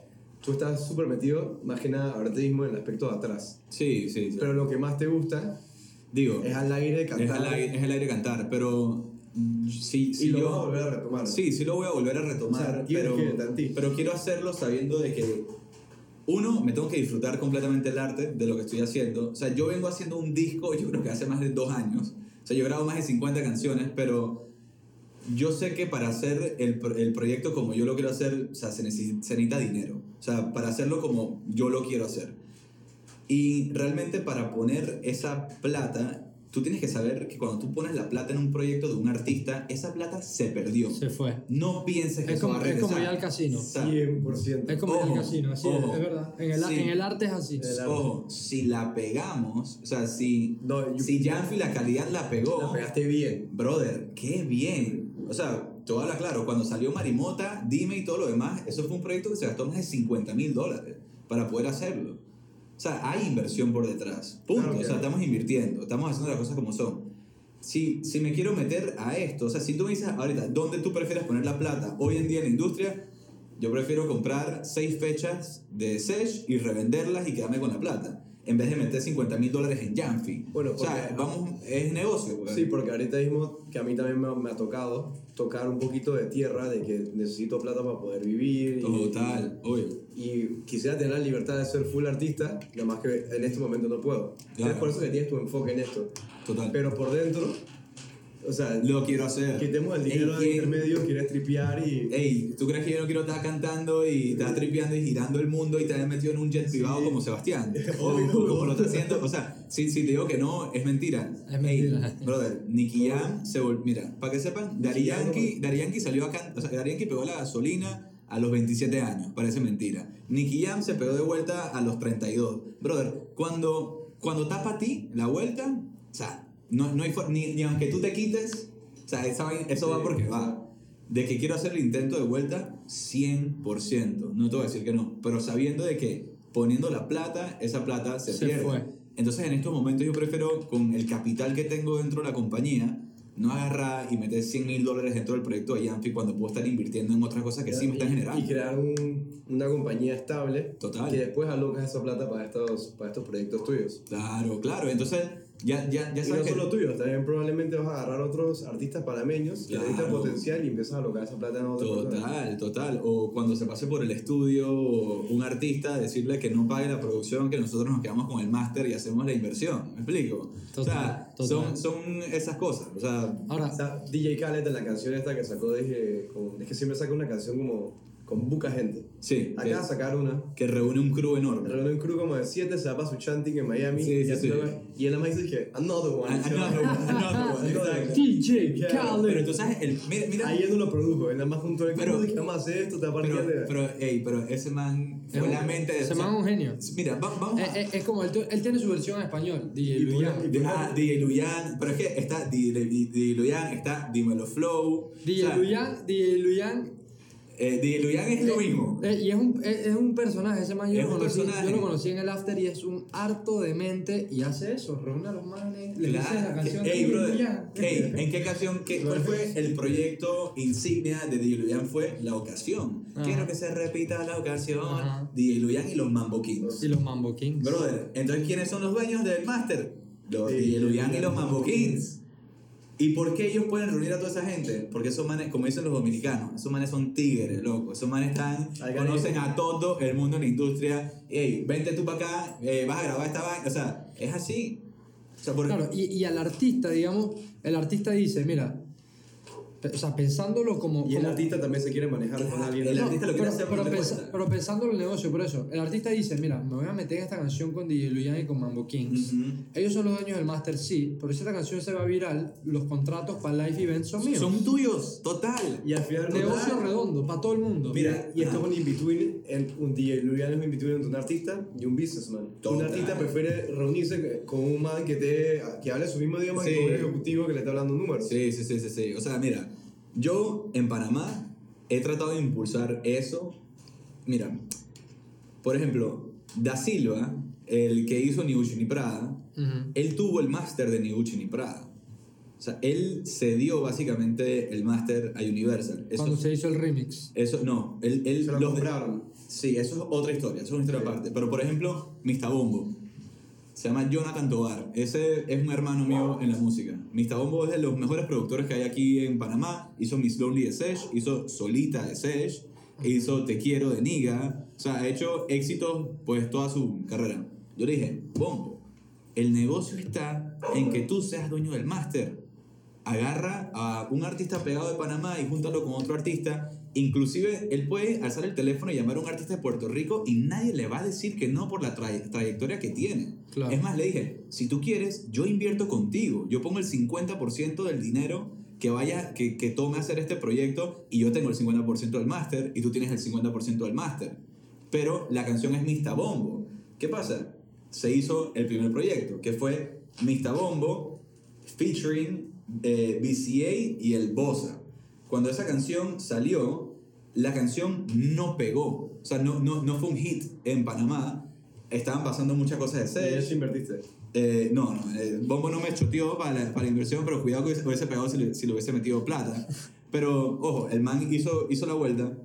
S2: tú estás súper metido, más que nada ahorita mismo en el aspecto de atrás,
S3: Sí, sí. sí.
S2: pero lo que más te gusta
S3: Digo,
S2: es al aire
S3: es
S2: cantar.
S3: el aire, es el aire cantar, pero mm, sí,
S2: y
S3: sí
S2: lo
S3: yo-
S2: vas a volver a retomar.
S3: Sí, sí lo voy a volver a retomar,
S2: O sea,
S3: pero, pero quiero hacerlo sabiendo de que, uno, me tengo que disfrutar completamente el arte de lo que estoy haciendo. O sea, yo vengo haciendo un disco, yo creo que hace más de dos años. O sea, yo grabo más de 50 canciones, pero yo sé que para hacer el, el proyecto como yo lo quiero hacer, o sea, se necesita, se necesita dinero. O sea, para hacerlo como yo lo quiero hacer. Y realmente para poner esa plata, tú tienes que saber que cuando tú pones la plata en un proyecto de un artista, esa plata se perdió.
S1: Se fue.
S3: No pienses que
S1: Es
S3: eso
S1: como,
S3: va a
S1: es como ir al casino.
S3: O sea,
S2: 100%.
S1: Es como ir
S3: Ojo,
S1: al casino, así es,
S3: ojo.
S1: es verdad. En el,
S3: Sí.
S1: en el arte es así.
S3: Ojo, si la pegamos, o sea, si,
S2: No,
S3: si Janfi la calidad la pegó,
S2: La pegaste bien.
S3: brother, qué bien. O sea, te voy a hablar claro, cuando salió Marimota, Dime y todo lo demás, eso fue un proyecto que se gastó más de 50 mil dólares para poder hacerlo. O sea, hay inversión por detrás. Punto. O sea, estamos invirtiendo, estamos haciendo las cosas como son. Si, si me quiero meter a esto, o sea, si tú me dices ahorita, ¿dónde tú prefieres poner la plata? Hoy en día en la industria, yo prefiero comprar seis fechas de Sesh y revenderlas y quedarme con la plata. En vez de meter 50 mil dólares en Janfi.
S2: Bueno,
S3: o sea, vamos, es negocio. pues.
S2: Sí, porque ahorita mismo, que a mí también me, me ha tocado tocar un poquito de tierra, de que necesito plata para poder vivir. y-
S3: Total, obvio.
S2: Y quisiera tener la libertad de ser full artista, nada más que en este momento no puedo.
S3: Claro.
S2: Es por eso que tienes tu enfoque en esto.
S3: Total.
S2: Pero por dentro, O sea,
S3: lo quiero hacer.
S2: quitemos el dinero de
S3: ¿quién-
S2: intermedio, quieres tripear y.
S3: Ey, ¿tú crees que yo no quiero estar cantando y estar tripeando y girando el mundo y estar metido en un jet privado como Sebastián? O
S2: Obvio.
S3: como lo está haciendo. O sea, si, si te digo que no, es mentira.
S1: Es mentira.
S3: Ey, brother, Nicky Jam se volvió. Mira, para que sepan, Daddy
S2: Jam,
S3: Yankee, salió a can- O sea, Daddy Yankee pegó la gasolina a los 27 años. Parece mentira. Nicky Jam se pegó de vuelta a los 32. Brother, cuando, cuando tapa a ti la vuelta, o sea, no, no hay ni, ni aunque tú te quites, o sea, esa vaina- eso va porque va. De que quiero hacer el intento de vuelta, 100%. No te voy a decir que no, pero sabiendo de que poniendo la plata, esa plata se,
S1: Se
S3: pierde.
S1: fue.
S3: Entonces, en estos momentos yo prefiero, con el capital que tengo dentro de la compañía, no agarrar y meter 100 mil dólares dentro del proyecto de Yanfi cuando puedo estar invirtiendo en otras cosas que sí me están
S2: y,
S3: generando.
S2: y crear un- una compañía estable
S3: Total.
S2: que después alocas esa plata para estos, para estos proyectos tuyos.
S3: Claro, claro. Entonces, ya, ya, ya
S2: Y no
S3: sabes que...
S2: solo tuyos, también probablemente vas a agarrar otros artistas panameños que
S3: Claro.
S2: necesitan potencial y empiezas a alocar esa plata en otras personas.
S3: Total, total. O cuando se pase por el estudio un artista, decirle que no pague la producción, que nosotros nos quedamos con el máster y hacemos la inversión. ¿Me explico? o sea,
S1: Total,
S3: Son,
S1: total.
S3: son esas cosas. O sea,
S1: Ahora,
S2: O sea, DJ Khaled en la canción esta que sacó, dije, con- es que siempre saca una canción como con buca gente.
S3: sí,
S2: de
S3: que,
S2: sacar una.
S3: que reúne un crew enorme.
S2: Reúne un crew como de 7, se va para su chanting en Miami.
S3: Sí,
S2: y,
S3: sí,
S2: así
S3: sí.
S2: y él más dice que, another one.
S3: Another one, another one, exacto.
S1: DJ
S2: Claro,
S3: Pero
S1: Khaled.
S3: tú sabes, el, mira, mira
S2: Ahí él no lo produjo, él nada más junto al
S3: Pero-
S2: crew, dije, vamos a hacer esto, te va a partir
S3: pero, pero, ey, pero ese man
S1: Es
S3: fue
S1: un-
S3: la mente de...
S1: ese
S3: o sea,
S1: man es un genio.
S3: Mira, va- vamos a...
S1: Es, es- es como él, él tiene su versión en español, DJ
S2: Y
S1: Luyan.
S3: ah, DJ Luyan, pero es que está DJ, DJ Luyan, está Dímelo Flow.
S1: DJ
S3: o sea,
S1: Luyan, DJ Luyan.
S3: Eh, DJ Luyan es lo mismo.
S1: eh, y es un, es, es un personaje, ese man yo,
S3: Es
S1: lo
S3: un
S1: conocí,
S3: personaje.
S1: yo lo conocí en el after y es un harto de mente y hace eso, reúne a los manes, le dice la
S3: Claro,
S1: canción
S3: que-
S1: de
S3: brother,
S1: Luyan.
S3: ey, ¿en qué canción? Qué, ¿Cuál fue el proyecto insignia de DJ Luyan? Fue La Ocasión.
S1: Ajá.
S3: Quiero que se repita la ocasión.
S1: Ajá.
S3: DJ Luyan y los Mambo Kings.
S1: Y los Mambo Kings.
S3: Brother, entonces ¿quiénes son los dueños del máster? Los
S2: Sí,
S3: DJ Luyan y los Mambo Kings. ¿Y por qué ellos pueden reunir a toda esa gente? Porque esos manes, como dicen los dominicanos, esos manes son tigres, loco. Esos manes están, conocen a todo el mundo en la industria. Ey, vente tú para acá, eh, vas a grabar esta vaina. O sea, es así. O sea, por-
S1: Claro, y, y al artista, digamos, el artista dice, mira, o sea, pensándolo como...
S2: Y el
S1: como-
S2: artista también se quiere manejar con alguien.
S3: el
S1: No,
S3: artista lo quiere
S1: pero,
S3: hacer
S1: pero,
S3: cuesta.
S1: pero pensándolo en el negocio, por eso, el artista dice, mira, me voy a meter en esta canción con DJ Luyan y con Mambo Kings.
S3: Ujú.
S1: Ellos son los dueños del Master, sí, pero si esta canción se va viral, los contratos para live events son míos.
S3: Son tuyos, total.
S2: Y al final...
S1: negocio
S2: total,
S1: redondo, para todo el mundo.
S3: Mira,
S2: Y esto es un in-between, en- un DJ Luyan es un in-between entre un artista y un businessman.
S3: Total.
S2: Un artista prefiere reunirse con un man que, te, que hable su mismo idioma
S3: Sí.
S2: que con un ejecutivo que le está hablando números.
S3: Sí, sí, sí, sí, sí. O sea, mira, yo en Panamá he tratado de impulsar eso. Mira, por ejemplo, Da Silva, el que hizo Ni Uchi ni Prada, él tuvo el máster de Ni Uchi ni Prada. O sea, él cedió básicamente el máster a Universal. Eso,
S1: Cuando se hizo el remix.
S3: eso no, él, él
S2: Se lo
S3: los-
S2: compraron.
S3: Sí, eso es otra historia, eso es una historia
S2: Sí.
S3: aparte. Pero por ejemplo, Mista Bombo. Se llama Jonathan Tobar. Ese es un hermano mío en la música. Mista Bombo es de los mejores productores que hay aquí en Panamá. Hizo Miss Lonely de Sesh, hizo Solita de Sesh, hizo Te Quiero de Niga. O sea, ha hecho éxitos pues toda su carrera. Yo le dije, Bombo, el negocio está en que tú seas dueño del máster agarra a un artista pegado de Panamá y júntalo con otro artista. Inclusive él puede alzar el teléfono y llamar a un artista de Puerto Rico y nadie le va a decir que no por la tray- trayectoria que tiene.
S1: Claro.
S3: Es más, le dije, si tú quieres, yo invierto contigo. Yo pongo el 50% del dinero que vaya, que, que tome hacer este proyecto y yo tengo el 50% del máster y tú tienes el 50% del máster. Pero la canción es Mista Bombo. ¿Qué pasa? Se hizo el primer proyecto, que fue Mista Bombo featuring eh, BCA y el Bossa. Cuando esa canción salió, la canción no pegó. O sea, no, no, no fue un hit en Panamá. Estaban pasando muchas cosas de
S2: Y
S3: Sech.
S2: eso invertiste.
S3: Eh, no, no, eh, Bombo no me choteó para la, para la inversión, pero cuidado que hubiese, hubiese pegado si le, si le hubiese metido plata. Pero, ojo, el man hizo, hizo la vuelta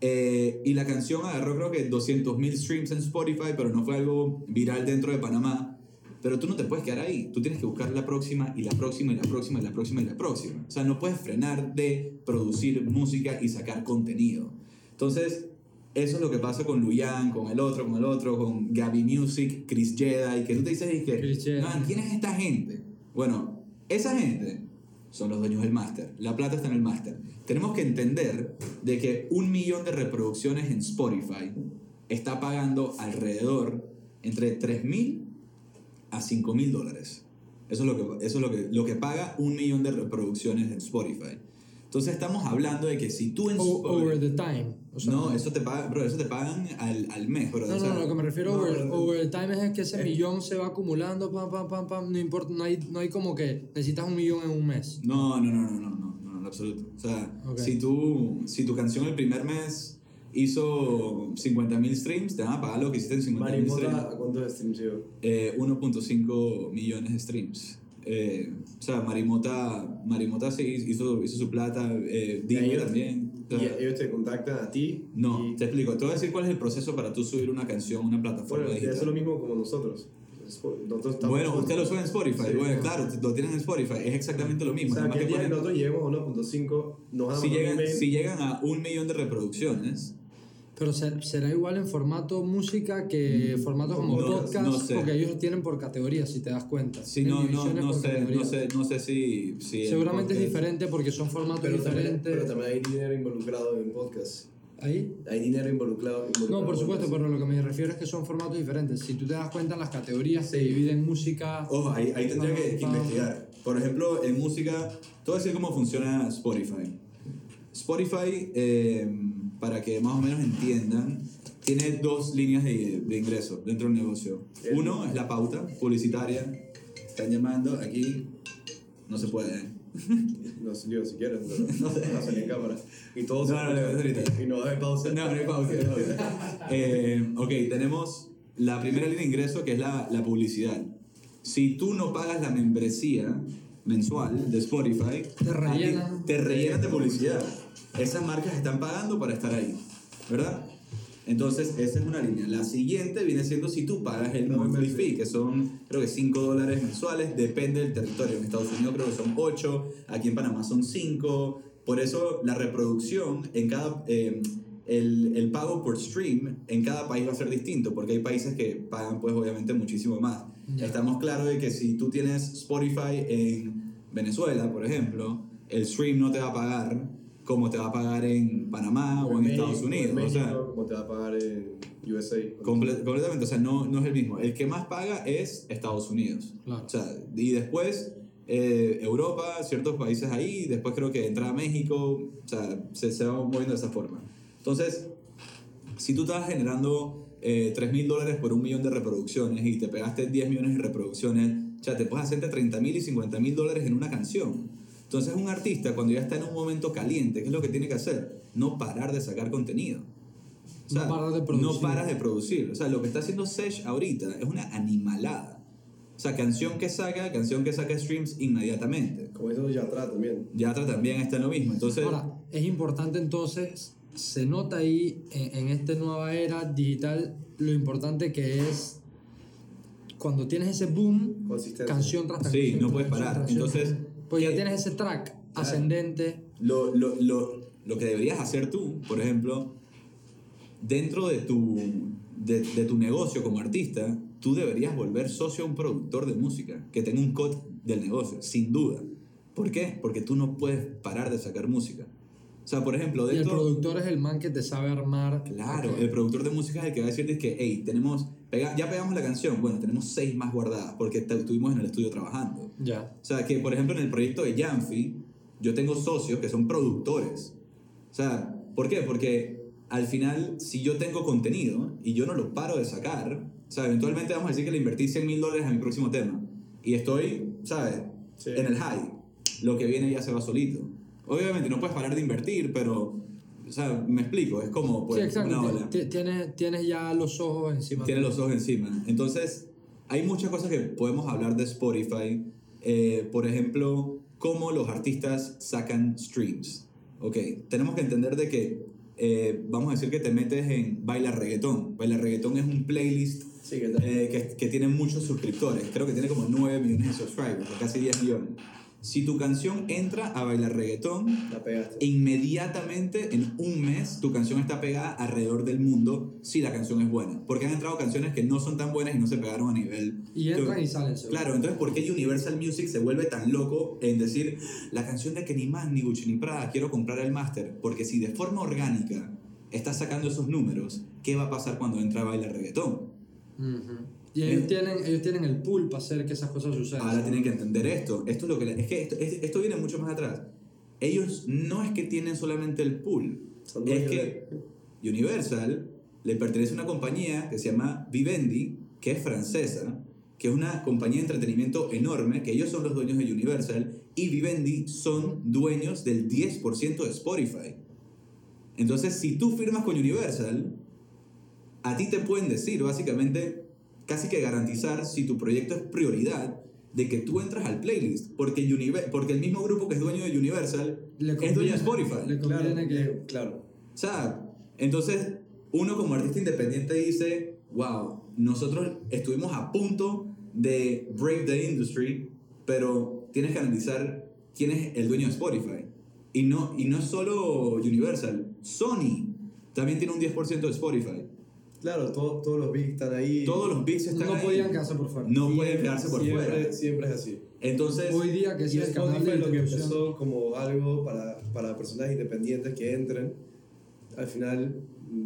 S3: eh, y la canción agarró creo que 200.000 streams en Spotify, pero no fue algo viral dentro de Panamá. Pero tú no te puedes quedar ahí, tú tienes que buscar la próxima y la próxima y la próxima y la próxima y la próxima. O sea, no puedes frenar de producir música y sacar contenido. Entonces, eso es lo que pasa con Luyan, con el otro, con el otro, con Gaby Music, Chris Jedi, que tú te dices, que,
S1: Chris Jedi.
S3: "Man, ¿quién es esta gente? Bueno, esa gente son los dueños del máster. La plata está en el máster. Tenemos que entender de que un millón de reproducciones en Spotify está pagando alrededor entre 3 mil a 5 mil dólares. Eso es, lo que, eso es lo, que, lo que paga un millón de reproducciones en Spotify. Entonces estamos hablando de que si tú en Spotify-
S1: over the time. O sea,
S3: no, eso te, paga, bro, eso te pagan al, al mes, bro.
S1: No,
S3: o sea,
S1: no, lo que me refiero
S2: no,
S1: over, the time es que ese millón se va acumulando, pam, pam, pam, pam, no importa, no hay, no hay como que necesitas un millón en un mes.
S3: No, no, no, no, no, no, no, en absoluto. O sea,
S1: Ok.
S3: si, tú, si tu canción el primer mes hizo 50.000 streams, te van a pagar lo que hiciste en 50.000 streams.
S2: Marimota, ¿a cuántos streams llegó?
S3: Eh, 1.5 millones de streams. Eh, o sea, Marimota, Marimota sí hizo, hizo su plata, eh,
S2: ellos-
S3: también. O sea,
S2: Y ellos te contactan a ti.
S3: no,
S2: y-
S3: te explico. Te voy a decir cuál es el proceso para tú subir una canción a una plataforma
S2: Bueno,
S3: digital.
S2: es lo mismo como nosotros. Nosotros
S3: Bueno, usted lo sube en Spotify.
S2: Sí.
S3: bueno, claro, lo tienen en Spotify. Es exactamente lo
S2: O
S3: mismo.
S2: sea,
S3: nada más
S2: que el día
S3: ponen-
S2: nosotros lleguemos a 1.5, nos van a
S3: si, llegan, si llegan a un millón de reproducciones,
S1: Pero ser- será igual en formato música que formatos como
S2: no,
S1: podcast,
S3: no sé.
S1: porque ellos tienen por categorías, si te das cuenta.
S3: sí, no, no, no, sé, no, sé, no sé si... si
S1: Seguramente es diferente porque son formatos
S2: pero, también,
S1: diferentes.
S2: pero también hay dinero involucrado en podcast.
S1: Ahí.
S2: Hay dinero involucrado. involucrado
S1: No, por
S2: en
S1: supuesto, pero lo que me refiero es que son formatos diferentes. Si tú te das cuenta, las categorías se dividen música.
S3: Ojo, ahí, ahí tendría que, que
S1: pam.
S3: investigar. Por ejemplo, en música, a decir cómo funciona Spotify. Spotify, eh, para que más o menos entiendan, tiene dos líneas de, de ingreso dentro del negocio. Uno es la pauta publicitaria. Están llamando aquí. No se puede. ¿eh?
S2: No sé, digo, si quieren, pero no a salir en cámara. Y todos
S3: No, no, no, ahorita.
S2: Y no hay pausa.
S3: No, no hay pausa. no hay pausa. Eh, ok, tenemos la primera línea de ingreso que es la, la publicidad. Si tú no pagas la membresía mensual de Spotify,
S1: Te rellenan.
S3: te rellenan de publicidad. Esas marcas están pagando para estar ahí, ¿verdad? Entonces, esa es una línea. La siguiente viene siendo si tú pagas el monthly fee, que son creo que 5 dólares mensuales, depende del territorio. En Estados Unidos creo que son 8, aquí en Panamá son 5. Por eso la reproducción en cada... eh, el, el pago por stream en cada país va a ser distinto, porque hay países que pagan pues obviamente muchísimo más. Estamos claros de que si tú tienes Spotify en Venezuela, por ejemplo, el stream no te va a pagar como te va a pagar en Panamá o en
S2: México,
S3: Estados Unidos.
S2: en
S3: o sea,
S2: México, como te va a pagar en USA.
S3: Comple- completamente, o sea, no, no es el mismo. El que más paga es Estados Unidos.
S1: Claro.
S3: O sea, y después eh, Europa, ciertos países ahí, después creo que entra México, o sea, se, se va moviendo de esa forma. Entonces, si tú estás generando eh, 3 mil dólares por un millón de reproducciones y te pegaste 10 millones de reproducciones, o sea, te puedes hacer entre 30 mil y 50 mil dólares en una canción. Entonces, un artista, cuando ya está en un momento caliente, ¿qué es lo que tiene que hacer? No parar de sacar contenido. O sea,
S1: No parar de producir.
S3: No paras de producir. O sea, lo que está haciendo Sesh ahorita es una animalada. O sea, canción que saca, canción que saca streams inmediatamente.
S2: Como hizo Yatra también.
S3: Yatra también está en lo mismo. Entonces,
S1: Ahora, es importante entonces, se nota ahí en, en esta nueva era digital lo importante que es cuando tienes ese boom, canción tras
S3: Sí,
S1: canción.
S3: no
S1: tras
S3: puedes parar. Entonces,
S1: pues ya tienes ese track ascendente.
S3: lo, lo, lo, lo que deberías hacer tú, por ejemplo, dentro de tu, de, de tu negocio como artista, tú deberías volver socio a un productor de música que tenga un cut del negocio, sin duda. ¿Por qué? Porque tú no puedes parar de sacar música. O sea, por ejemplo,
S1: Y el
S3: dentro...
S1: productor es el man que te sabe armar.
S3: Claro,
S1: Ok.
S3: el productor de música es el que va a decirte que, hey, tenemos, pega- ya pegamos la canción, bueno, tenemos seis más guardadas porque estuvimos en el estudio trabajando.
S1: Ya.
S3: O sea, que por ejemplo en el proyecto de Yanfi, yo tengo socios que son productores. O sea, ¿por qué? Porque al final, si yo tengo contenido y yo no lo paro de sacar, o sea, eventualmente vamos a decir que le invertí 100 mil dólares a mi próximo tema y estoy, ¿sabes?
S2: Sí.
S3: En el high. Lo que viene ya se va solito. Obviamente no puedes parar de invertir, pero, o sea, me explico, es como pues,
S1: sí, exacto.
S3: una ola
S1: Ti- Tienes, tienes ya los ojos encima.
S3: tiene los ojos encima. Entonces, hay muchas cosas que podemos hablar de Spotify. Eh, por ejemplo, cómo los artistas sacan streams. Ok, tenemos que entender de que, eh, vamos a decir que te metes en Baila Reggaetón. Baila Reggaetón es un playlist
S2: Sí, que
S3: eh, que, que tiene muchos suscriptores. Creo que tiene como 9 millones de subscribers, o casi 10 millones. Si tu canción entra a bailar reggaetón,
S2: La pegaste.
S3: inmediatamente en un mes tu canción está pegada alrededor del mundo si la canción es buena. Porque han entrado canciones que no son tan buenas y no se pegaron a nivel...
S1: Y entran y salen. seguro.
S3: Claro, entonces ¿por qué Universal Music se vuelve tan loco en decir la canción de ni más ni Gucci ni Prada quiero comprar el máster? Porque si de forma orgánica estás sacando esos números, ¿qué va a pasar cuando entra a bailar reggaetón?
S1: Ujú. Y ellos tienen, ellos tienen el pool para hacer que esas cosas sucedan.
S3: Ahora tienen que entender esto. Esto es lo que es que esto, es- esto viene mucho más atrás. Ellos no es que tienen solamente el pool,
S2: Son
S3: es que Universal le pertenece a una compañía que se llama Vivendi, que es francesa, que es una compañía de entretenimiento enorme, que ellos son los dueños de Universal y Vivendi son dueños del 10% de Spotify. Entonces, si tú firmas con Universal, a ti te pueden decir, básicamente, casi que garantizar si tu proyecto es prioridad de que tú entras al playlist, porque, Univer- porque el mismo grupo que es dueño de Universal
S1: Le
S3: es dueño de Spotify.
S1: Le
S2: Claro,
S1: conviene que...
S2: claro.
S3: O sea, entonces uno como artista independiente dice, wow, nosotros estuvimos a punto de break the industry, pero tienes que analizar quién es el dueño de Spotify. Y no, y no es solo Universal, Sony también tiene un 10% de Spotify.
S2: Claro, todo- todos los beats están ahí.
S3: Todos los beats están
S1: No
S3: ahí.
S1: podían quedarse por fuera.
S3: No
S2: Siempre-
S3: pueden quedarse por
S2: siempre,
S3: fuera.
S2: Siempre es así.
S3: Entonces,
S1: Hoy día que
S2: Y
S1: es el canal de
S2: lo que empezó como algo para, para personas independientes que entren, al final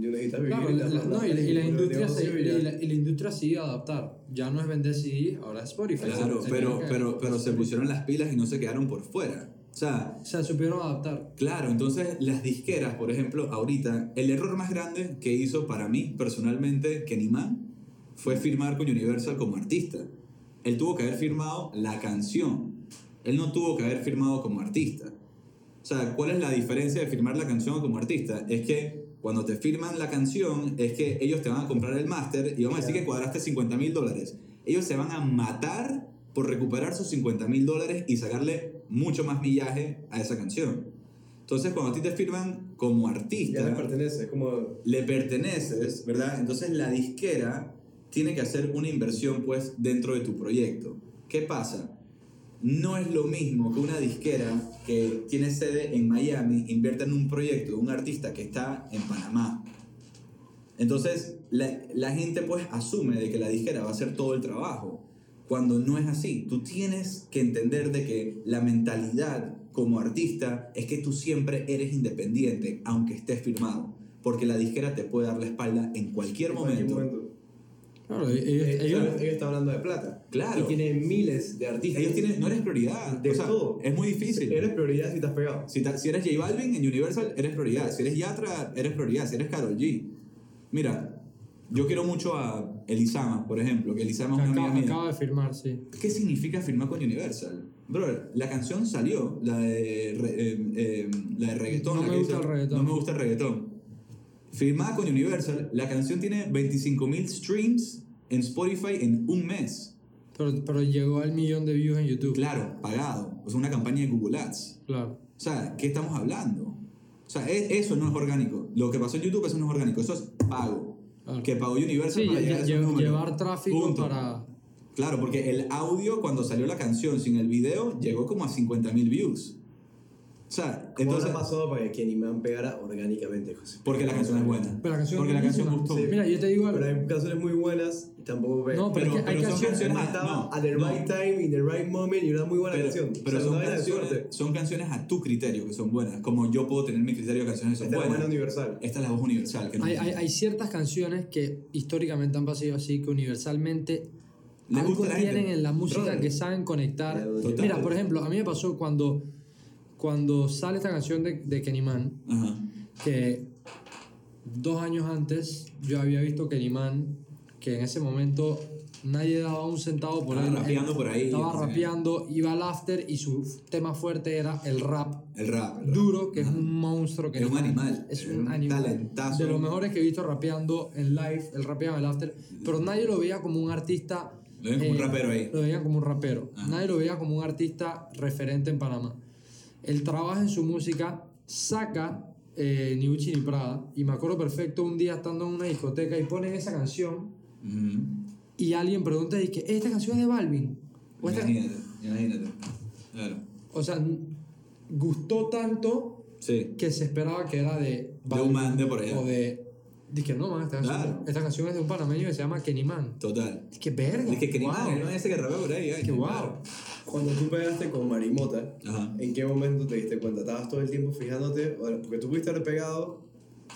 S2: yo necesito vivir.
S1: Claro,
S2: y
S1: la- no, y, la- y la industria se,
S2: y
S1: la, y la industria sigue a adaptar. Ya no es vender CD, ahora es Spotify.
S3: claro, pero,
S1: que-
S3: pero, pero se pusieron las pilas y no se quedaron por fuera. O sea,
S1: Se supieron adaptar.
S3: Claro, entonces las disqueras, por ejemplo, ahorita, el error más grande que hizo para mí personalmente Kenny Man fue firmar con Universal como artista. Él tuvo que haber firmado la canción. Él no tuvo que haber firmado como artista. O sea, ¿cuál es la diferencia de firmar la canción como artista? Es que cuando te firman la canción, es que ellos te van a comprar el máster y vamos a decir que cuadraste 50 mil dólares. Ellos se van a matar por recuperar sus 50 mil dólares y sacarle mucho más millaje a esa canción. Entonces, cuando a ti te firman como artista,
S2: Ya le pertenece, como.
S3: le perteneces, ¿verdad? Entonces la disquera tiene que hacer una inversión pues dentro de tu proyecto. ¿Qué pasa? No es lo mismo que una disquera que tiene sede en Miami invierta en un proyecto de un artista que está en Panamá. Entonces la, la gente pues asume de que la disquera va a hacer todo el trabajo, cuando no es así. Tú tienes que entender de que la mentalidad como artista es que tú siempre eres independiente, aunque estés firmado, porque la disquera te puede dar la espalda en cualquier
S2: en cualquier
S3: momento.
S1: Claro, ellos,
S2: Eh,
S1: ellos-
S2: claro, ellos están hablando de plata.
S3: Claro.
S2: Y tienen miles de artistas.
S3: Ellos tienen, no eres prioridad,
S2: De
S3: o sea,
S2: todo.
S3: es muy difícil.
S2: Eres prioridad si estás pegado.
S3: Si, ta- si eres J Balvin en Universal, eres prioridad. Si eres Yatra, eres prioridad. Si eres Karol G. Mira, yo quiero mucho a Elisama, por ejemplo, que Elisama
S1: que
S3: es una
S1: acaba,
S3: amiga mía.
S1: acaba de firmar, sí.
S3: ¿Qué significa firmar con Universal? Bro, la canción salió, la de, re- eh, eh, la de reggaetón.
S1: No
S3: la
S1: me gusta
S3: hizo-
S1: el reggaetón.
S3: No me gusta el reggaetón. Firmada con Universal, la canción tiene 25.000 streams en Spotify en un mes.
S1: Pero, pero llegó al millón de views en YouTube.
S3: Claro, pagado. O sea, una campaña de Google Ads.
S1: Claro.
S3: O sea, ¿qué estamos hablando? O sea, e- eso no es orgánico. Lo que pasó en YouTube, eso no es orgánico. Eso es pago.
S1: Claro.
S3: Que pagó Universal
S1: Sí,
S3: para
S1: lle-
S3: llegar a esos números.
S1: llevar tráfico
S3: Punto.
S1: para...
S3: Claro, porque el audio, cuando salió la canción sin el video, llegó como a 50.000 views. O sea,
S2: ¿Cómo
S3: entonces...
S2: habrá pasado para que Kenny Man pegara orgánicamente, José?
S3: Porque la canción es buena.
S1: Pero la canción
S3: Porque
S1: es
S3: la canción gustó.
S2: Sí.
S1: Mira, yo te digo algo.
S2: Pero hay canciones muy buenas y tampoco.
S1: No, pero,
S3: Pero-
S1: hay
S3: pero son
S1: canciones...
S3: canciones-
S2: Estaba
S3: no,
S2: at the
S3: no.
S2: right time, in the right moment y una muy buena
S3: Pero,
S2: canción.
S3: pero
S2: O sea,
S3: son, canciones, son canciones a tu criterio que son buenas. Como yo puedo tener mi criterio de canciones que son
S2: Esta es la
S3: buenas.
S2: buena universal.
S3: Esta es la voz universal. Que no
S1: Hay, hay, hay ciertas canciones que históricamente han pasado así, que universalmente
S3: Les
S1: algo
S3: gusta a la gente.
S1: tienen en la música
S2: Brother.
S1: que saben conectar.
S2: Total.
S1: Mira, por ejemplo, a mí me pasó cuando, cuando sale esta canción de, de Kenny Man,
S3: Ajá.
S1: que dos años antes yo había visto Kenny Man, que en ese momento nadie daba un centavo por
S3: Estaba
S1: él.
S3: rapeando
S1: Él
S3: por ahí,
S1: Estaba rapeando, iba al after y su tema fuerte era el rap
S3: El rap. el rap.
S1: duro, que es
S3: Ajá.
S1: un monstruo. Que
S3: Es un animal,
S1: Es
S3: es
S1: un
S3: un
S1: animal.
S3: talentazo.
S1: De los mejores que he visto rapeando en live, el rapeaba en el after. Pero nadie lo veía como un artista.
S3: Lo ven como un rapero ahí.
S1: Lo veían como un rapero.
S3: Ajá.
S1: Nadie lo veía como un artista referente en Panamá. Él trabaja en su música, saca eh, Ni ni Prada. Y me acuerdo perfecto un día estando en una discoteca y ponen esa canción. Y alguien pregunta: y que, ¿Esta canción es de Balvin? ¿O esta-
S3: Imagínate, imagínate. Claro.
S1: o sea, gustó tanto
S3: Sí.
S1: que se esperaba que era de...
S3: De un man de por allá.
S1: O de... Dije, no, man, esta, canción,
S3: Claro.
S1: esta canción es de un panameño que se llama Kenny Man.
S3: Total.
S1: Dije, verga.
S3: Es que Kenny
S1: wow.
S3: Man, ¿no? Ese que rapea por ahí. ay,
S1: Dije, wow.
S3: claro.
S2: Cuando tú pegaste con Marimota,
S3: Ajá.
S2: ¿en qué momento te diste cuenta? ¿Estabas todo el tiempo fijándote? Porque tú pudiste haber pegado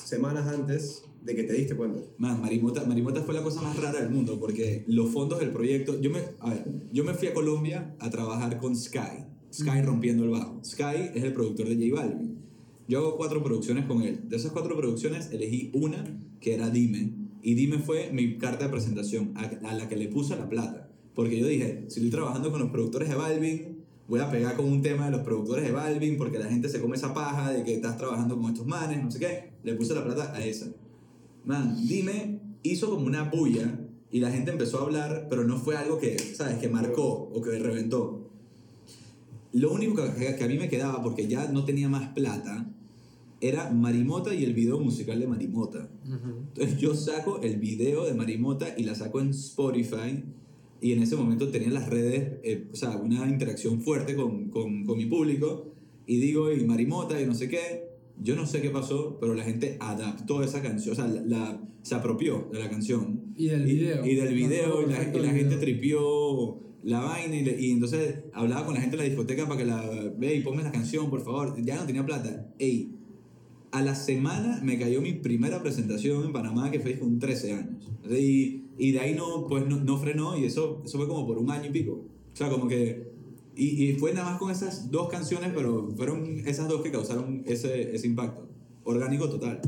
S2: semanas antes de que te diste cuenta.
S3: Man, Marimota, Marimota fue la cosa más rara del mundo porque los fondos del proyecto. Yo me, a ver, yo me fui a Colombia a trabajar con Sky. Sky rompiendo el bajo. Sky es el productor de J Balvin. Yo hago cuatro producciones con él. De esas cuatro producciones elegí una que era Dime. Y Dime fue mi carta de presentación a, a la que le puse la plata. Porque yo dije, si estoy trabajando con los productores de Balvin, voy a pegar con un tema de los productores de Balvin porque la gente se come esa paja de que estás trabajando con estos manes, no sé qué. Le puse la plata a esa. Man, dime, hizo como una bulla y la gente empezó a hablar, pero no fue algo que, ¿sabes?, que marcó o que reventó. Lo único que, que a mí me quedaba, porque ya no tenía más plata, era Marimota y el video musical de Marimota. Entonces yo saco el video de Marimota y la saco en Spotify y en ese momento tenía las redes, eh, o sea, una interacción fuerte con, con, con mi público y digo, y Marimota y no sé qué, yo no sé qué pasó, pero la gente adaptó esa canción, o sea, la, la- se apropió de la canción.
S1: Y del video.
S3: Y, del video, y la, y gente tripió la vaina y, le- y entonces hablaba con la gente en la discoteca para que la, ve y ponme la canción, por favor, ya no tenía plata. Ey, a la semana me cayó mi primera presentación en Panamá que fue con 13 años. Y, y de ahí no, pues no, no frenó y eso, eso fue como por un año y pico. O sea, como que... Y, y fue nada más con esas dos canciones, pero fueron esas dos que causaron ese, ese impacto. Orgánico total.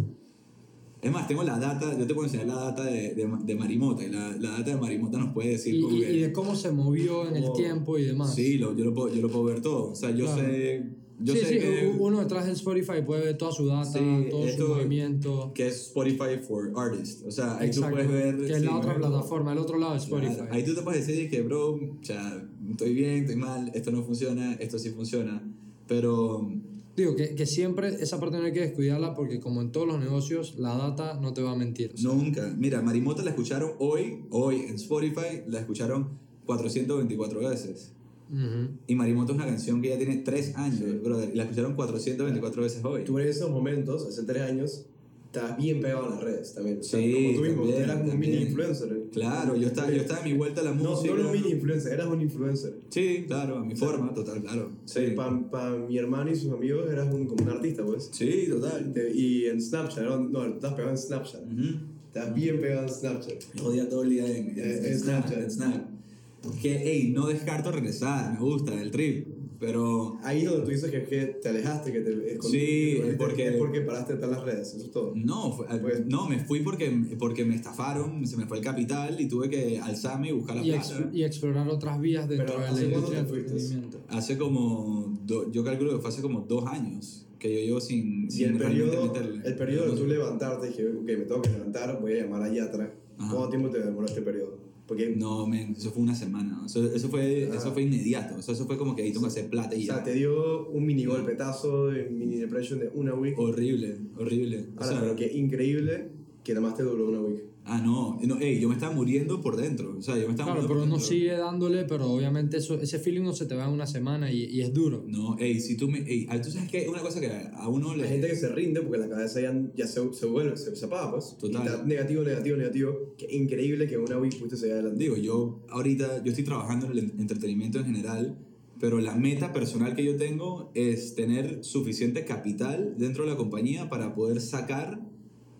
S3: Es más, tengo la data, yo te puedo enseñar la data de, de, de Marimota. Y la, la data de Marimota nos puede decir
S1: Y, y-
S3: que-
S1: y de cómo se movió en el
S2: Como-
S1: tiempo y demás.
S3: Sí, lo- yo, lo puedo, yo lo puedo ver todo. O sea, yo
S1: Claro.
S3: sé... Yo
S1: sí,
S3: sé
S1: sí,
S3: que...
S1: uno detrás del Spotify puede ver toda su data,
S3: Sí,
S1: todo su movimiento.
S3: que es Spotify for Artists. O sea, ahí
S1: Exacto,
S3: tú puedes ver.
S1: que es la otra plataforma, el otro lado de Spotify.
S3: Claro, Ahí tú te puedes decir que, bro, o sea, estoy bien, estoy mal, esto no funciona, esto sí funciona. Pero,
S1: Digo que, que siempre esa parte no hay que descuidarla porque como en todos los negocios, la data no te va a mentir. o sea,
S3: nunca. Mira, Marimota la escucharon hoy, hoy en Spotify, la escucharon 424 veces.
S1: Ujú.
S3: Y Marimota es una canción que ya tiene 3 años, brother, y la escucharon 424 veces hoy.
S2: Tú en esos momentos, hace tres años, estabas bien pegado en las redes también. O sea,
S3: Sí,
S2: como tú mismo,
S3: también,
S2: eras como un mini influencer. ¿eh?
S3: Claro, yo estaba, yo estaba en mi vuelta a la
S2: No,
S3: música.
S2: no eras un mini influencer, eras un influencer.
S3: Sí, claro, a mi forma, total, claro. Sí,
S2: Para mi hermano y sus amigos eras un, como un artista, pues.
S3: sí total.
S2: Y en Snapchat, no, no, estás pegado en Snapchat.
S3: Ujú.
S2: Estás bien pegado en Snapchat.
S3: Jodía todo el día en, en,
S2: Eh,
S3: en
S2: en
S3: Snap,
S2: Snapchat.
S3: Que, hey, no descarto regresar, me gusta el trip, pero
S2: Ahí es donde tú dices que, que te alejaste, que te escondiste,
S3: Sí,
S2: que te-
S3: es porque-
S2: es porque paraste de estar en las redes, eso es todo.
S3: no, fue-
S2: Pues-
S3: no, me fui porque, porque me estafaron, se me fue el capital y tuve que alzarme y buscar la
S1: y,
S3: plata.
S1: ex- y explorar otras vías dentro
S2: Pero,
S1: de la
S2: ¿hace cuándo
S1: industria del.
S3: Hace como, do- yo calculo que fue hace como dos años que yo llevo sin,
S2: Y
S3: sin
S2: el
S3: realmente
S2: periodo,
S3: meterle.
S2: el periodo de tú levantarte, dije, ok, me tengo que levantar, voy a llamar a Yatra.
S3: Ajá.
S2: ¿Cuánto tiempo te demoró este periodo? Porque,
S3: No, men, eso fue una semana, eso, eso, fue,
S2: Ah.
S3: eso fue inmediato, o sea, eso fue como que ahí tengo que hacer plata y
S2: o sea,
S3: ya.
S2: te dio un mini golpetazo, de mini depression de una week.
S3: Horrible, horrible. O
S2: Ahora,
S3: sea,
S2: pero qué increíble que nada más te duró una week.
S3: Ah, no, no, ey, yo me estaba muriendo por dentro. O sea, yo me estaba
S1: Claro,
S3: muriendo
S1: pero
S3: por
S1: uno
S3: dentro.
S1: sigue dándole, pero obviamente eso, ese feeling no se te va en una semana y, y es duro.
S3: No, ey, si tú me. Ey, ah, tú sabes que una cosa que a uno le.
S2: Hay gente que se rinde porque la cabeza ya, ya se, se vuelve, se, se apaga, pues.
S3: Total.
S2: Está negativo, negativo, negativo. Qué increíble que una week pudiste seguir adelante.
S3: Digo, yo ahorita, yo estoy trabajando en el en- entretenimiento en general, pero la meta personal que yo tengo es tener suficiente capital dentro de la compañía para poder sacar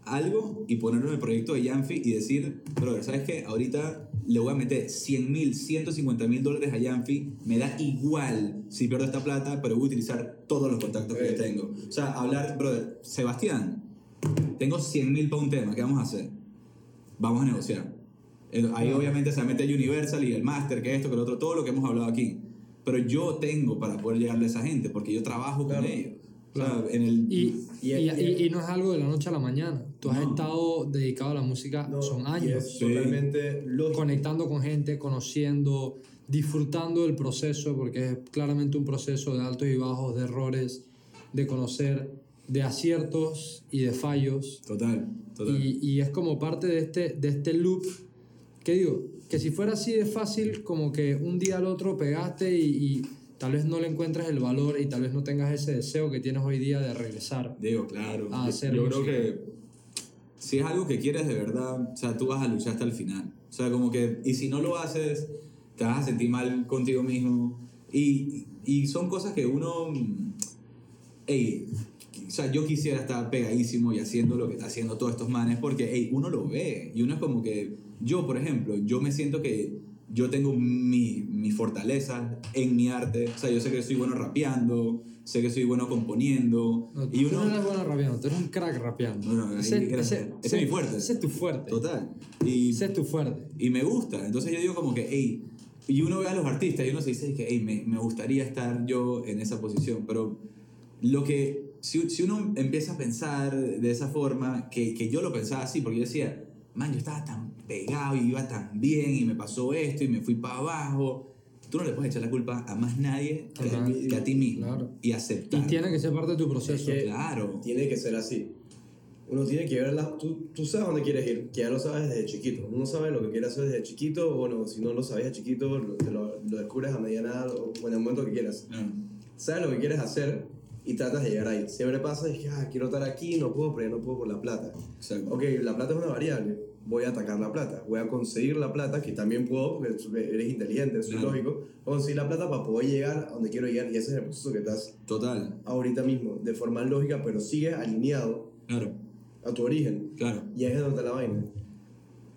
S3: algo y ponerlo en el proyecto de Yanfi y decir, brother, ¿sabes qué? Ahorita le voy a meter 100 mil, 150 mil dólares a Yanfi, me da igual si pierdo esta plata, pero voy a utilizar todos los contactos que
S2: Eh.
S3: yo tengo. O sea, hablar, brother, Sebastián, tengo 100 mil para un tema, ¿qué vamos a hacer? Vamos a negociar. El- Ahí obviamente se mete Universal y el Master, que esto, que lo otro, todo lo que hemos hablado aquí. Pero yo tengo para poder llegarle a esa gente, porque yo trabajo
S2: Claro.
S3: con ellos. O sea, en el...
S1: Y,
S2: Y-
S1: y, no es algo de la noche a la mañana. Tú has
S3: No.
S1: estado dedicado a la música,
S2: No,
S1: son años.
S2: es totalmente lógico.
S1: conectando con gente, conociendo, disfrutando del proceso, porque es claramente un proceso de altos y bajos, de errores, de conocer, de aciertos y de fallos.
S3: Total, total.
S1: Y, y es como parte de este, de este loop que digo, que si fuera así de fácil, como que un día al otro pegaste y, y tal vez no le encuentres el valor y tal vez no tengas ese deseo que tienes hoy día de regresar.
S3: Digo, claro.
S1: A hacer
S3: Yo creo
S1: música.
S3: que si es algo que quieres de verdad, o sea, tú vas a luchar hasta el final. O sea, como que, y si no lo haces, te vas a sentir mal contigo mismo. Y, y son cosas que uno, mm, ey, o sea, yo quisiera estar pegadísimo y haciendo lo que está haciendo todos estos manes, porque, ey, uno lo ve. Y uno es como que, yo, por ejemplo, yo me siento que yo tengo mi, mi fortaleza en mi arte. O sea, yo sé que soy bueno rapeando, sé que soy bueno componiendo.
S1: No,
S3: y
S1: tú
S3: uno...
S1: no eres bueno rapeando, tú eres un crack rapeando.
S3: Bueno, ahí, gracias. Ese es mi fuerte.
S1: Ese es tu fuerte.
S3: Total. Y,
S1: Ese es tu fuerte.
S3: y me gusta. Entonces yo digo como que, hey, y uno ve a los artistas y uno se dice que, hey, me, me gustaría estar yo en esa posición. Pero lo que, si, si uno empieza a pensar de esa forma, que, que yo lo pensaba así, porque yo decía, man, yo estaba tan pegado y iba tan bien y me pasó esto y me fui para abajo. Tú no le puedes echar la culpa a más nadie que,
S1: Total.
S3: que a ti mismo.
S1: Claro.
S3: Y aceptar.
S1: Y tiene que ser parte de tu proceso.
S2: Es que-
S3: Claro.
S2: Tiene que ser así. Uno tiene que ver las... Tú, tú sabes dónde quieres ir, que ya lo sabes desde chiquito. Uno sabe lo que quiere hacer desde chiquito, o bueno, si no lo sabías de chiquito, lo, te lo, lo descubres a mediana edad o en el momento que quieras. Sabes lo que quieres hacer y tratas de llegar ahí. Siempre pasa, es que ah, quiero estar aquí, no puedo, pero ya no puedo por la plata.
S3: Exacto.
S2: Ok, la plata es una variable. Voy a atacar la plata. Voy a conseguir la plata, que también puedo, porque eres inteligente, es
S3: Claro.
S2: lógico. Conseguir la plata para poder llegar a donde quiero llegar. Y ese es el proceso que estás
S3: Total.
S2: ahorita mismo, de forma lógica, pero sigue alineado
S3: Claro.
S2: a tu origen.
S3: Claro.
S2: Y ahí es donde está la vaina.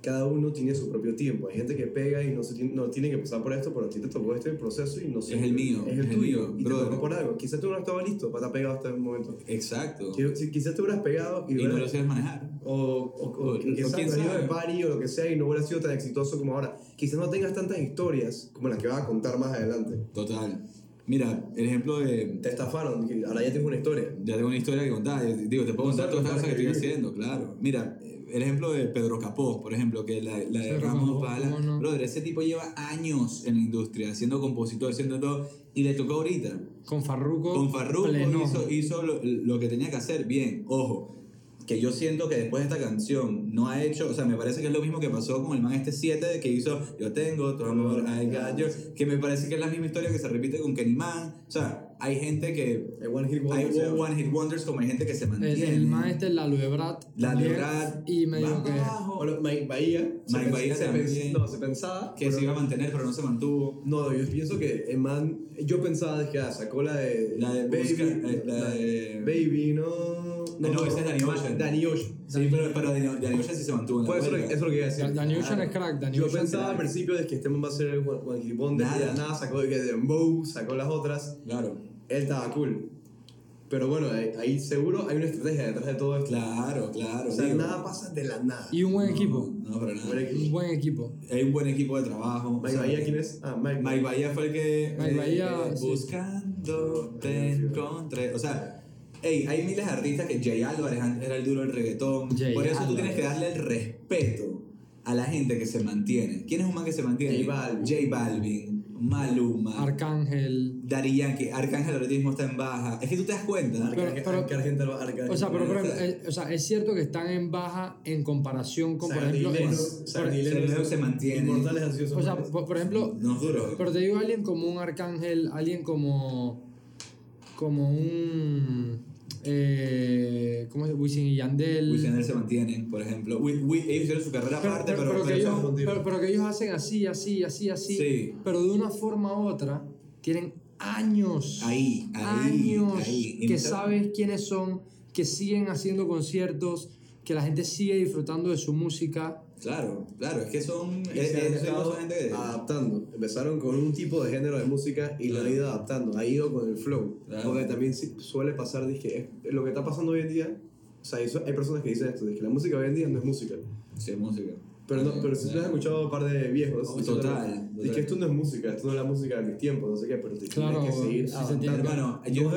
S2: Cada uno tiene su propio tiempo. Hay gente que pega y no, se tiene, no tiene que pasar por esto, pero a ti te tocó este proceso y no sé.
S3: Es el mío,
S2: Es el
S3: es el
S2: tuyo.
S3: mío,
S2: y te tocó por algo. Quizás tú no estabas listo para estar pegado hasta el momento.
S3: Exacto.
S2: Quizás te hubieras pegado y,
S3: Y no
S2: hubieras-
S3: lo sabes manejar.
S2: o, o, o,
S3: O-
S2: quizás te hubieras ido de party o lo que sea y no hubiera sido tan exitoso como ahora. Quizás no tengas tantas historias como las que vas a contar más adelante.
S3: Total. Mira, el ejemplo de.
S2: Te estafaron, ahora ya tienes una historia.
S3: Ya tengo una historia que contar. Digo, te puedo contar todas las cosas que estoy haciendo, claro. Mira, el ejemplo de Pedro Capó, por ejemplo, que la, la de Ramos Pala.
S1: ¿cómo no?
S3: Brother, ese tipo lleva años en la industria, siendo compositor, siendo todo. Y le tocó ahorita.
S1: Con Farruko.
S3: Con Farruko
S1: pleno.
S3: hizo, hizo lo, lo que tenía que hacer bien. Ojo, que yo siento que después de esta canción no ha hecho, o sea, me parece que es lo mismo que pasó con el man este 7 que hizo Yo tengo tu amor, I got que me parece que es la misma historia que se repite con Kenny Man. O sea, hay gente que.
S2: El One Hit
S3: Hay
S2: Wonder. se llama.
S3: one hit wonders como hay gente que se
S1: El,
S3: mantiene.
S1: el man este, la Luebrat.
S3: La Lebrat.
S1: Y me dijo
S3: va
S1: que.
S3: abajo,
S2: Bueno, Mike Bahía.
S3: Mike
S2: pens-
S3: Bahía
S2: se
S3: también.
S2: pens- No, se pensaba.
S3: que
S2: pero-
S3: se iba a mantener, pero no se mantuvo.
S2: No, yo pienso que el man. Yo pensaba que ah, sacó la de.
S3: La de
S2: Baby.
S3: Busca- eh, la
S2: la
S3: de-
S2: Baby, no.
S3: Ah, no, ese es Danny Ocean.
S2: Danny Ocean.
S3: Sí, pero, pero Danny Ocean sí se mantuvo en la
S2: Pues eso, eso es lo que iba a decir.
S1: Danny Ocean
S3: Claro.
S1: es crack. Danny
S2: Yo
S1: Ocean
S2: pensaba
S1: es
S2: al principio de que este man va a ser el One Hit Wonder. Y de la
S3: Nada.
S2: nada sacó de que Dembow, sacó las otras.
S3: Claro.
S2: Él estaba cool. Pero bueno, ahí, seguro hay una estrategia detrás de todo esto.
S3: Claro, claro.
S2: O sea,
S3: digo.
S2: nada pasa de la nada.
S1: Y un buen
S3: No,
S1: equipo.
S3: No, para nada.
S1: Un buen equipo.
S3: Hay un buen equipo de trabajo.
S2: Mike
S3: o sea,
S2: Bahía, ¿quién es? Ah, Mike.
S3: Mike Bahía fue el que.
S1: Mike
S3: eh,
S1: Bahía,
S3: eh,
S1: sí.
S3: Buscando, te encontré. O sea, hey, hay miles de artistas que Jay Álvarez antes era el duro del reggaetón.
S1: Jay
S3: Por eso tú
S1: Álvarez.
S3: tienes que darle el respeto a la gente que se mantiene. ¿Quién es un man que se mantiene?
S2: J Balvin.
S3: J Balvin, Maluma.
S1: Arcángel.
S3: Daddy Yankee, Arcángel ahorita mismo está en baja. Es que tú te das cuenta.
S1: Pero- pero-
S2: Argentino- Arca-
S1: O sea, pero por ejemplo, eh, o sea, es cierto que están en baja en comparación con, por ejemplo,
S2: Sardinero Sardinero
S3: se mantiene.
S1: O sea, por, por ejemplo,
S3: No es duro.
S1: pero te digo alguien como un Arcángel, alguien como como un eh, ¿cómo es? Wisin y Yandel.
S3: Wisin y Yandel se mantienen, por ejemplo. Wi- Wi- ellos hicieron su carrera
S1: pero,
S3: aparte,
S1: pero-
S3: pero,
S1: que ellos, pero- que ellos hacen así, así, así, así.
S3: Sí.
S1: Pero de una forma u otra tienen años.
S3: Ahí, ahí,
S1: años
S3: ahí.
S1: Que sabes quiénes son, que siguen haciendo conciertos, que la gente sigue disfrutando de su música.
S3: Claro, claro, es que son. Es,
S2: se han estado
S3: gente que-
S2: adaptando. Empezaron con un tipo de género de música y lo han
S3: Claro.
S2: ido adaptando. Ha ido con el flow.
S3: Claro.
S2: Porque también suele pasar, dije, es- lo que está pasando hoy en día. O sea, hay, hay personas que dicen esto, que la música hoy en día no es música.
S3: Sí, es música.
S2: Pero, no, pero si tú has escuchado un par de viejos,
S3: Oh, total,
S2: Dije,
S3: total.
S2: esto no es música, esto no es la música de mis tiempos, no sé qué, pero te
S1: Claro,
S2: tienes que seguir
S1: sí se.
S3: Hermano, yo,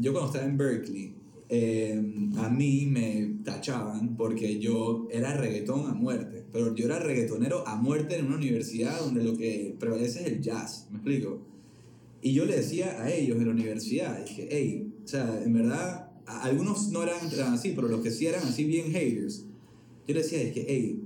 S3: yo cuando estaba en Berkeley, eh, a mí me tachaban porque yo era reggaetón a muerte. Pero yo era reggaetonero a muerte en una universidad donde lo que prevalece es el jazz, ¿me explico? Y yo le decía a ellos en la universidad, dije, hey, o sea, en verdad, algunos no eran así, pero los que sí eran así bien haters, yo les decía, dije, hey,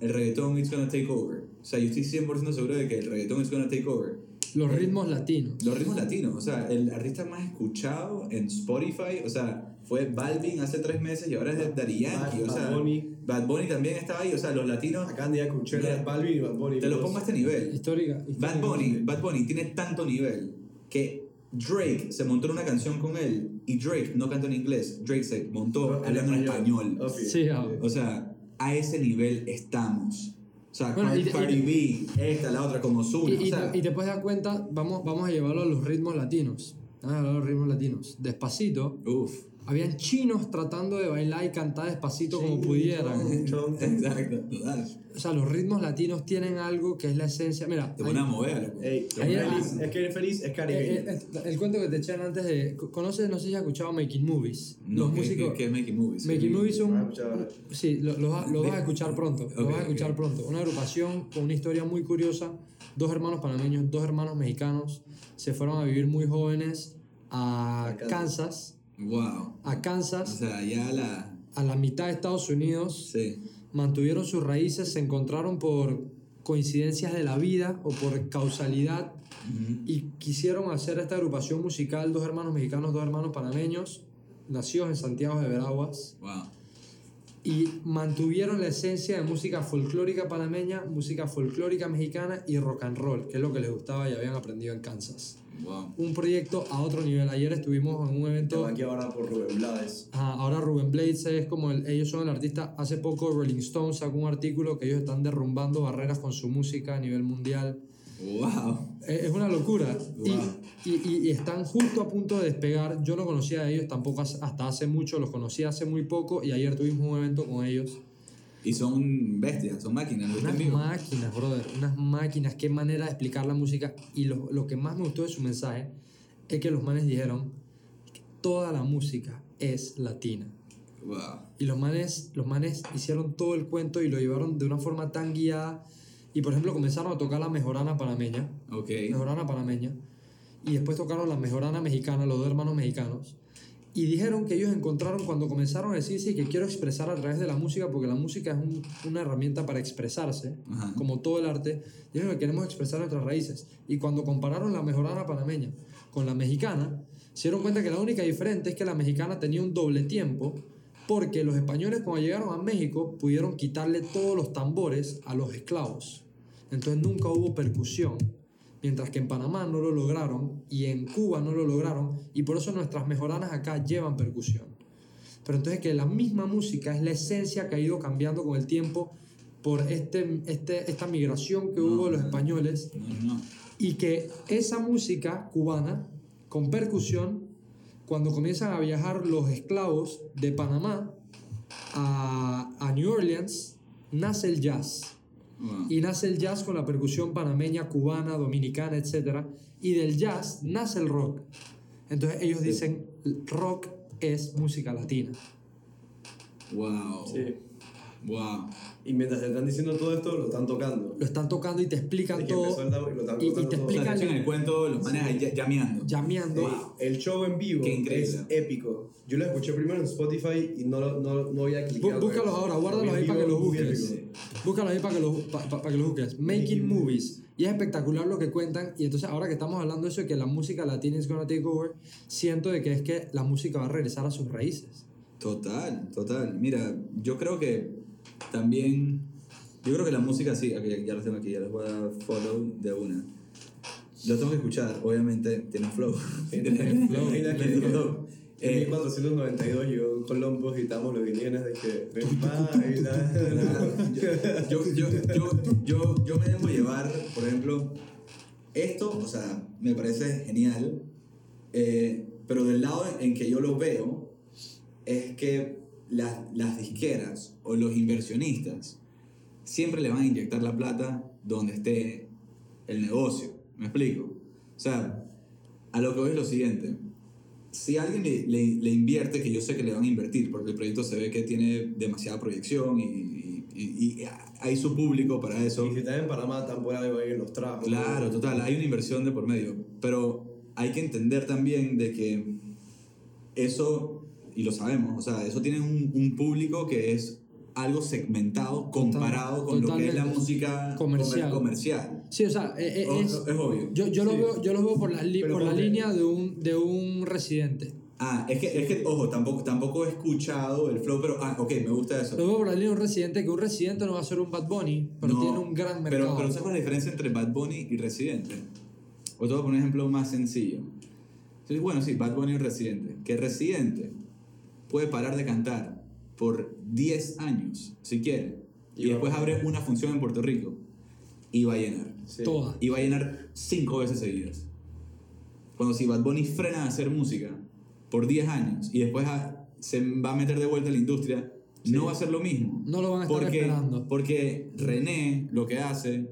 S3: el reggaetón is gonna take over. O sea, yo estoy 100% seguro de que el reggaetón is gonna take over.
S1: Los ritmos latinos.
S3: Los ritmos latinos, o sea, el artista más escuchado en Spotify, o sea, fue Balvin hace tres meses y ahora es Daddy Yankee,
S2: Bad-
S3: o sea,
S2: Bad Bunny.
S3: Bad Bunny también estaba ahí, o sea, los latinos,
S2: Acá
S3: Mira,
S2: de Balvin y Bad Bunny.
S3: te lo pongo a este nivel.
S1: Histórica.
S3: Bad
S1: histórica.
S3: Bunny, Bad Bunny tiene tanto nivel que Drake se montó en una canción con él y Drake no canta en inglés, Drake se montó
S2: En
S3: hablando en español.
S1: Sí, ah.
S3: O sea, a ese nivel estamos. O sea,
S1: Bueno,
S3: Cardi,
S1: y te-
S3: Cardi B, esta, la otra, como Ozuna.
S1: Y, y
S3: o sea,
S1: y te puedes dar cuenta, vamos, vamos a llevarlo a los ritmos latinos. Vamos a a los ritmos latinos. Despacito.
S3: Uf.
S1: Habían chinos tratando de bailar y cantar despacito como pudieran.
S2: Chon, chon.
S3: Exacto, total.
S1: O sea, los ritmos latinos tienen algo que es la esencia. Mira,
S3: Te ponen a mover. loco.
S2: Ey, feliz, es que el feliz es caribeño.
S1: eh, eh, eh, el cuento que te echaron antes de. ¿Conoces? No sé si has escuchado Making Movies.
S3: No,
S1: los
S3: ¿qué-
S1: músicos.
S3: qué- es Making Movies?
S1: Making Movies son. Sí, lo, lo vas- lo vas a escuchar pronto. Lo
S3: Ok,
S1: vas a escuchar
S3: ok.
S1: pronto. Una agrupación con una historia muy curiosa. Dos hermanos panameños, dos hermanos mexicanos se fueron a vivir muy jóvenes a
S2: A Kansas.
S3: Wow.
S1: A
S3: O
S1: Kansas,
S3: sea, ya la.
S1: a la mitad de Estados Unidos.
S3: Sí.
S1: Mantuvieron sus raíces, se encontraron por coincidencias de la vida o por causalidad y quisieron hacer esta agrupación musical, dos hermanos mexicanos, dos hermanos panameños, nacidos en Santiago de Veraguas,
S3: Wow.
S1: y mantuvieron la esencia de música folclórica panameña, música folclórica mexicana y rock and roll, que es lo que les gustaba y habían aprendido en Kansas.
S3: Wow.
S1: Un proyecto a otro nivel. Ayer estuvimos en un evento...
S2: Aquí ahora por Rubén Blades.
S1: Ajá, ahora Rubén Blades es como el- ellos son el artista. Hace poco Rolling Stone sacó un artículo que ellos están derrumbando barreras con su música a nivel mundial.
S3: Wow.
S1: Es una locura.
S3: Wow.
S1: Y, y- y están justo a punto de despegar. Yo no conocía a ellos tampoco hasta hace mucho, los conocí hace muy poco y ayer tuvimos un evento con ellos.
S3: Y son bestias, son máquinas. ¿lo
S1: Unas máquinas, brother, unas máquinas. Qué manera de explicar la música. Y lo, lo que más me gustó de su mensaje es que los manes dijeron que toda la música es latina.
S3: Wow.
S1: Y los manes, los manes hicieron todo el cuento y lo llevaron de una forma tan guiada. Y por ejemplo comenzaron a tocar la mejorana panameña.
S3: Ok.
S1: Mejorana panameña. Y después tocaron la mejorana mexicana, los dos hermanos mexicanos. Y dijeron que ellos encontraron cuando comenzaron a decir, sí, que quiero expresar a través de la música, porque la música es un- una herramienta para expresarse,
S3: Ajá.
S1: como todo el arte. Dijeron que queremos expresar nuestras raíces. Y cuando compararon la mejorana panameña con la mexicana, se dieron cuenta que la única diferente es que la mexicana tenía un doble tiempo, porque los españoles cuando llegaron a México pudieron quitarle todos los tambores a los esclavos. Entonces nunca hubo percusión. Mientras que en Panamá no lo lograron y en Cuba no lo lograron y por eso nuestras mejoranas acá llevan percusión. Pero entonces que la misma música es la esencia que ha ido cambiando con el tiempo por este, este, esta migración que
S3: No,
S1: hubo de los españoles
S3: No, no, no.
S1: y que esa música cubana con percusión, cuando comienzan a viajar los esclavos de Panamá a, a New Orleans, nace el jazz.
S3: Wow.
S1: Y nace el jazz con la percusión panameña, cubana, dominicana, etc. Y del jazz nace el rock. Entonces ellos dicen, rock es música latina.
S3: Wow.
S2: Sí.
S3: Wow.
S2: Y mientras te están diciendo todo esto, lo están tocando.
S1: Lo están tocando y te explican
S2: el
S1: todo,
S2: dab- lo
S1: y- y te
S2: todo.
S3: O sea,
S1: explican-
S3: te echan el cuento, los manes ahí llameando.
S1: llameando.
S2: El show en vivo
S3: Qué increíble.
S2: es épico. Yo lo escuché primero en Spotify y no, lo- no, no había clicado.
S1: Bú- búscalos ahora, guárdalos ahí para que los busques.
S2: épico.
S1: Búscalo ahí para que los pa- pa- para que los busques. Making movies. Y es espectacular lo que cuentan. Y entonces, ahora que estamos hablando de eso, de que la música latina is gonna take over, siento de que es que la música va a regresar a sus raíces.
S3: Total, total. Mira, yo creo que también. Yo creo que la música sí. ok, ya los tengo aquí, ya los voy a dar follow de una. Lo tengo que escuchar, obviamente. Tiene flow.
S2: Tiene flow.
S3: Tiene flow.
S2: En
S3: Eh,
S2: 1492 llegó Colombo, gritamos los guineanes de que
S3: yo, yo, yo, yo, me dejo llevar, por ejemplo, esto, o sea, me parece genial, eh, pero del lado en que yo lo veo, es que las, las disqueras o los inversionistas siempre le van a inyectar la plata donde esté el negocio. ¿Me explico? O sea, a lo que voy es lo siguiente. Si alguien le, le- le invierte, que yo sé que le van a invertir, porque el proyecto se ve que tiene demasiada proyección y, y- y- y hay su público para eso.
S2: Y si estás en Panamá, tampoco hay en los trabajos.
S3: Claro, total, hay una inversión de por medio, pero hay que entender también de que eso, y lo sabemos, o sea, eso tiene un, un público que es algo segmentado comparado con lo que es la música
S1: Comercial.
S3: comer- comercial.
S1: Sí, o sea, eh,
S3: O-
S1: es,
S3: es obvio.
S1: yo, yo, lo
S2: Sí.
S1: veo, yo lo veo por la, li-
S2: Pero
S1: por la línea de un, de un residente.
S3: Ah, es que, es que, ojo, tampoco, tampoco he escuchado el flow, pero, ah, ok, me gusta eso.
S1: Lo veo por la línea de un residente, que un residente no va a ser un Bad Bunny, pero
S3: No,
S1: tiene un gran
S3: Pero,
S1: mercado.
S3: pero ¿sabes cuál es la diferencia entre Bad Bunny y Residente? O te voy a poner un ejemplo más sencillo. Entonces, bueno, sí, Bad Bunny y Residente. Que Residente puede parar de cantar por 10 años, si quiere, y, después abre una función en Puerto Rico y va a llenar.
S2: Sí.
S1: Toda.
S3: Y va a llenar 5 veces seguidas. Cuando si Bad Bunny frena a hacer música por 10 años y después a- se va a meter de vuelta en la industria, no va a ser lo mismo.
S1: No lo van a estar
S3: porque,
S1: esperando.
S3: Porque René lo que hace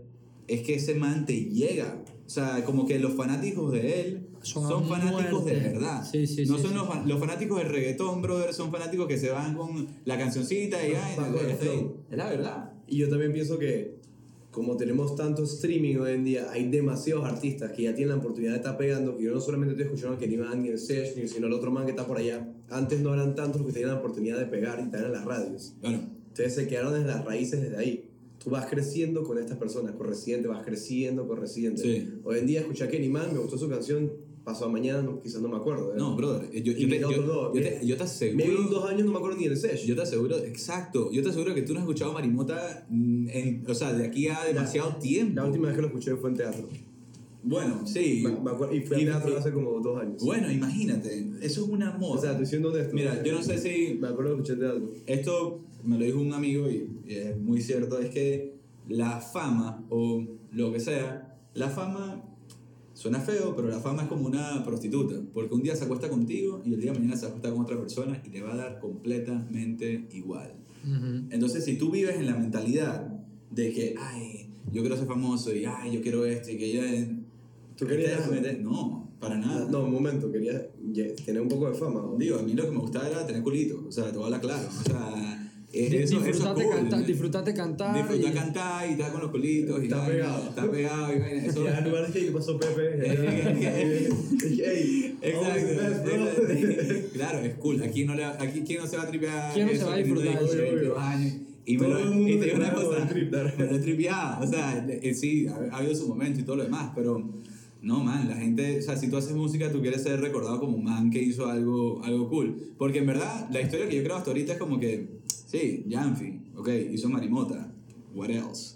S3: es que ese man te llega. O sea, como que los fanáticos de él
S1: Son
S3: son, fanáticos de
S1: muerte.
S3: verdad.
S1: Sí, sí,
S3: no
S1: sí,
S3: son
S1: sí.
S3: Los, fan- los fanáticos del reggaetón, brother, son fanáticos que se van con la cancioncita y ay,
S2: Van con el
S3: es, es la verdad.
S2: Y yo también pienso que como tenemos tanto streaming hoy en día, hay demasiados artistas que ya tienen la oportunidad de estar pegando, que yo no solamente estoy escuchando a Kenny Man ni el Sesh, ni sino el otro man que está por allá. Antes no eran tantos los que tenían la oportunidad de pegar y estar en las radios.
S3: Bueno,
S2: Entonces se quedaron desde las raíces desde ahí. Tú vas creciendo con estas personas, con Residente, vas creciendo con Residente.
S3: Sí.
S2: Hoy en día escuché a Kenny Man, me gustó su canción, pasó a mañana, no, quizás no me acuerdo. ¿eh?
S3: no, brother, yo, yo,
S2: Y
S3: te, yo- yo te, yo te aseguro.
S2: Maybe en dos años no me acuerdo ni el Sesh.
S3: Yo te aseguro, exacto, yo te aseguro que tú no has escuchado Marimota mm, en, o sea, de aquí a demasiado tiempo.
S2: La última vez que lo escuché fue en teatro.
S3: Bueno, sí.
S2: Me- me acuerdo- y fui
S3: Y-
S2: al teatro hace como dos años.
S3: Bueno, imagínate, eso es una moda.
S2: O sea, estoy siendo honesto.
S3: Mira, yo no sé si
S2: Me acuerdo que escuché en teatro.
S3: esto me lo dijo un amigo y, y es muy cierto, es que la fama o lo que sea, la fama suena feo, pero la fama es como una prostituta, porque un día se acuesta contigo y el día de mañana se acuesta con otra persona y te va a dar completamente igual.
S1: Ujú.
S3: Entonces, si tú vives en la mentalidad de que, ay, yo quiero ser famoso y, ay, yo quiero esto y que yo...
S2: ¿Tú querías eso?
S3: meter- No, para nada.
S2: No, un momento, quería tener un poco de fama.
S3: Digo, a mí lo que me gustaba era tener culito, o sea, te voy a hablar claro. O sea, es
S1: Di-
S3: eso, es
S1: disfrutate,
S3: cool.
S1: canta- disfrutate cantar.
S3: Disfrutar
S1: y-
S3: cantar y estar con los culitos. y
S2: Está pegado.
S3: Está pegado y vaina. Eso
S2: Ya en lugar que ¿qué pasó Pepe. Ey,
S3: Exacto. Claro, es cool. Aquí, no le, aquí ¿quién no se va a tripear?
S1: ¿Quién no se va a disfrutar
S3: 18,
S2: eso?
S3: 22 años? Y me lo, y te digo una cosa, me lo he tripeado. O sea, eh, sí, ha, ha habido su momento y todo lo demás, pero no, man, la gente, o sea, si tú haces música, tú quieres ser recordado como un man que hizo algo, algo cool. Porque en verdad, la historia que yo creo hasta ahorita es como que, sí, Janfi, ok, hizo Marimota, what else?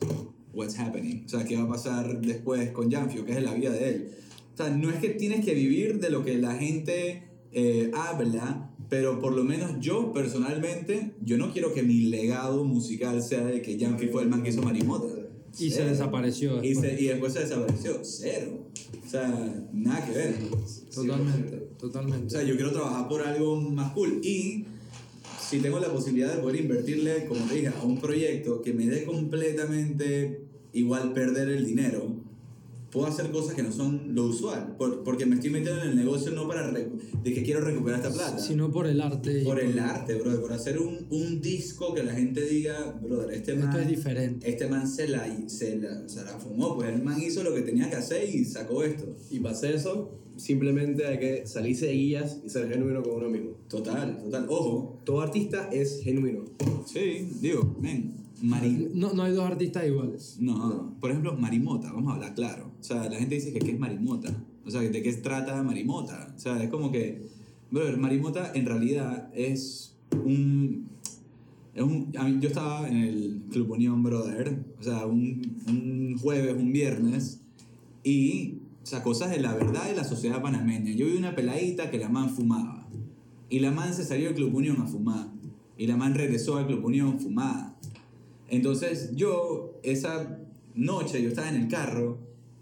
S3: What's happening? O sea, ¿qué va a pasar después con Janfi o qué es la vida de él? O sea, no es que tienes que vivir de lo que la gente eh, habla, pero por lo menos yo personalmente, yo no quiero que mi legado musical sea de que Janfi fue el man que hizo Marimota.
S1: Y se desapareció
S3: Y, se- y después se desapareció. Cero. O sea, nada que ver.
S1: Totalmente,
S3: O
S1: totalmente.
S3: sea, yo quiero trabajar por algo más cool. Y si tengo la posibilidad de poder invertirle, como te dije, a un proyecto que me dé completamente igual perder el dinero, puedo hacer cosas que no son lo usual. Por- porque me estoy metiendo en el negocio no para de que quiero recuperar esta plata.
S1: Sino por el arte.
S3: por el arte, brother. Por hacer un, un disco que la gente diga, brother, este
S1: Esto
S3: man
S1: es diferente.
S3: este man se la, se, la, se la fumó, pues el man hizo lo que tenía que hacer y sacó esto.
S2: Y para hacer eso, simplemente hay que salirse de guías y ser genuino con uno mismo.
S3: Total, total. Ojo,
S2: Todo artista es genuino.
S3: sí, digo, men, Mari...
S1: No, no hay dos artistas iguales.
S3: No, por ejemplo, Marimota, vamos a hablar claro. O sea, la gente dice que qué es Marimota. O sea, ¿de qué trata Marimota? O sea, es como que, brother, Marimota en realidad es un... Es un a mí- yo estaba en el Club Unión, brother. O sea, un, un jueves, un viernes. Y, o sea, cosas de la verdad de la sociedad panameña. Yo vi una peladita que la man fumaba. Y la man se salió del Club Unión a fumar. Y la man regresó al Club Unión fumada. Entonces yo, esa noche, yo estaba en el carro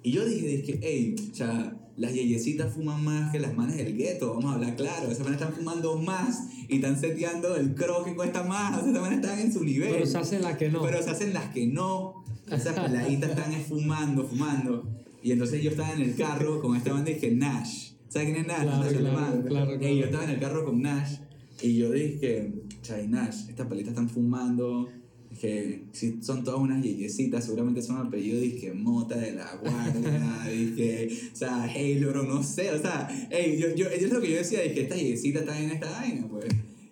S3: y yo dije, dije hey, o sea, las yeyecitas fuman más que las manes del gueto, vamos a hablar claro. Esas manes están fumando más y están seteando el croc que cuesta más. O sea, esas manes están en su nivel.
S1: Pero se hacen las que no.
S3: Pero se hacen las que no. Esas peladitas están es fumando, fumando. Y entonces yo estaba en el carro con esta banda y dije, Nash. ¿Sabes quién es Nash?
S1: Claro,
S3: Nash
S1: claro,
S3: Alemán.
S1: claro,
S3: Y
S1: claro.
S3: yo estaba en el carro con Nash y yo dije, Chay Nash, estas pelitas están fumando. Dije, si son todas unas yeyecitas, seguramente son apellidos, dije, Mota de la Guardia, dije, o sea, Halo, no sé, o sea, hey, yo, yo, es lo que yo decía, dije, estas yeyecitas están en esta vaina, pues.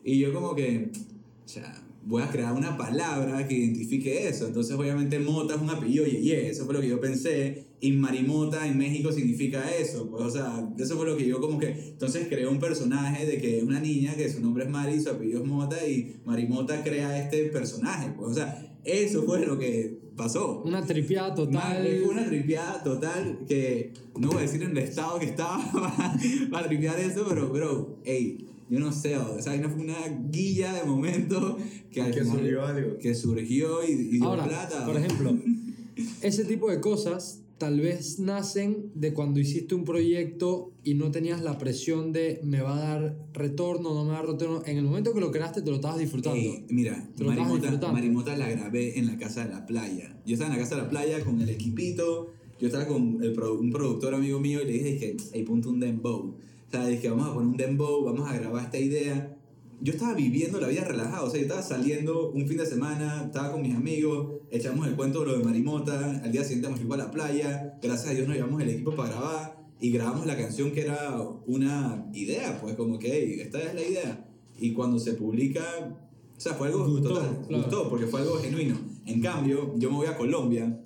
S3: Y yo como que, sea, voy a crear una palabra que identifique eso. Entonces, obviamente, Mota es un apellido Yeye, eso fue lo que yo pensé. Y Marimota en México significa eso. Pues, o sea, eso fue lo que yo como que. Entonces, creé un personaje de que es una niña que su nombre es Mari, su apellido es Mota, y Marimota crea este personaje. Pues, o sea, eso fue lo que pasó.
S1: Una tripeada total.
S3: Fue una tripeada total que no voy a decir en el estado que estaba para tripear eso, pero, bro, hey, yo no sé, o sea, no fue una guilla de momento que al
S2: Que
S3: final-
S2: surgió algo.
S3: que surgió y, y dio
S1: Ahora,
S3: plata.
S1: por ejemplo, ese tipo de cosas tal vez nacen de cuando hiciste un proyecto y no tenías la presión de me va a dar retorno, no me va a dar retorno. En el momento que lo creaste te lo estabas disfrutando.
S3: Ey, mira,
S1: Te lo estabas
S3: Marimota,
S1: disfrutando.
S3: Marimota la grabé en la casa de la playa. Yo estaba en la casa de la playa con el equipito. Yo estaba con el produ- un productor amigo mío y le dije que, hey, ponte un dembow. Sea, dije, vamos a poner un dembow, vamos a grabar esta idea. Yo estaba viviendo la vida relajada, o sea, yo estaba saliendo un fin de semana, estaba con mis amigos, echamos el cuento de lo de Marimota, al día siguiente me fui para la playa, gracias a Dios nos llevamos el equipo para grabar y grabamos la canción que era una idea, pues como que, hey, esta es la idea. Y cuando se publica, o sea, fue algo
S1: Gustó,
S3: total,
S1: claro.
S3: gustó, porque fue algo genuino. En cambio, yo me voy a Colombia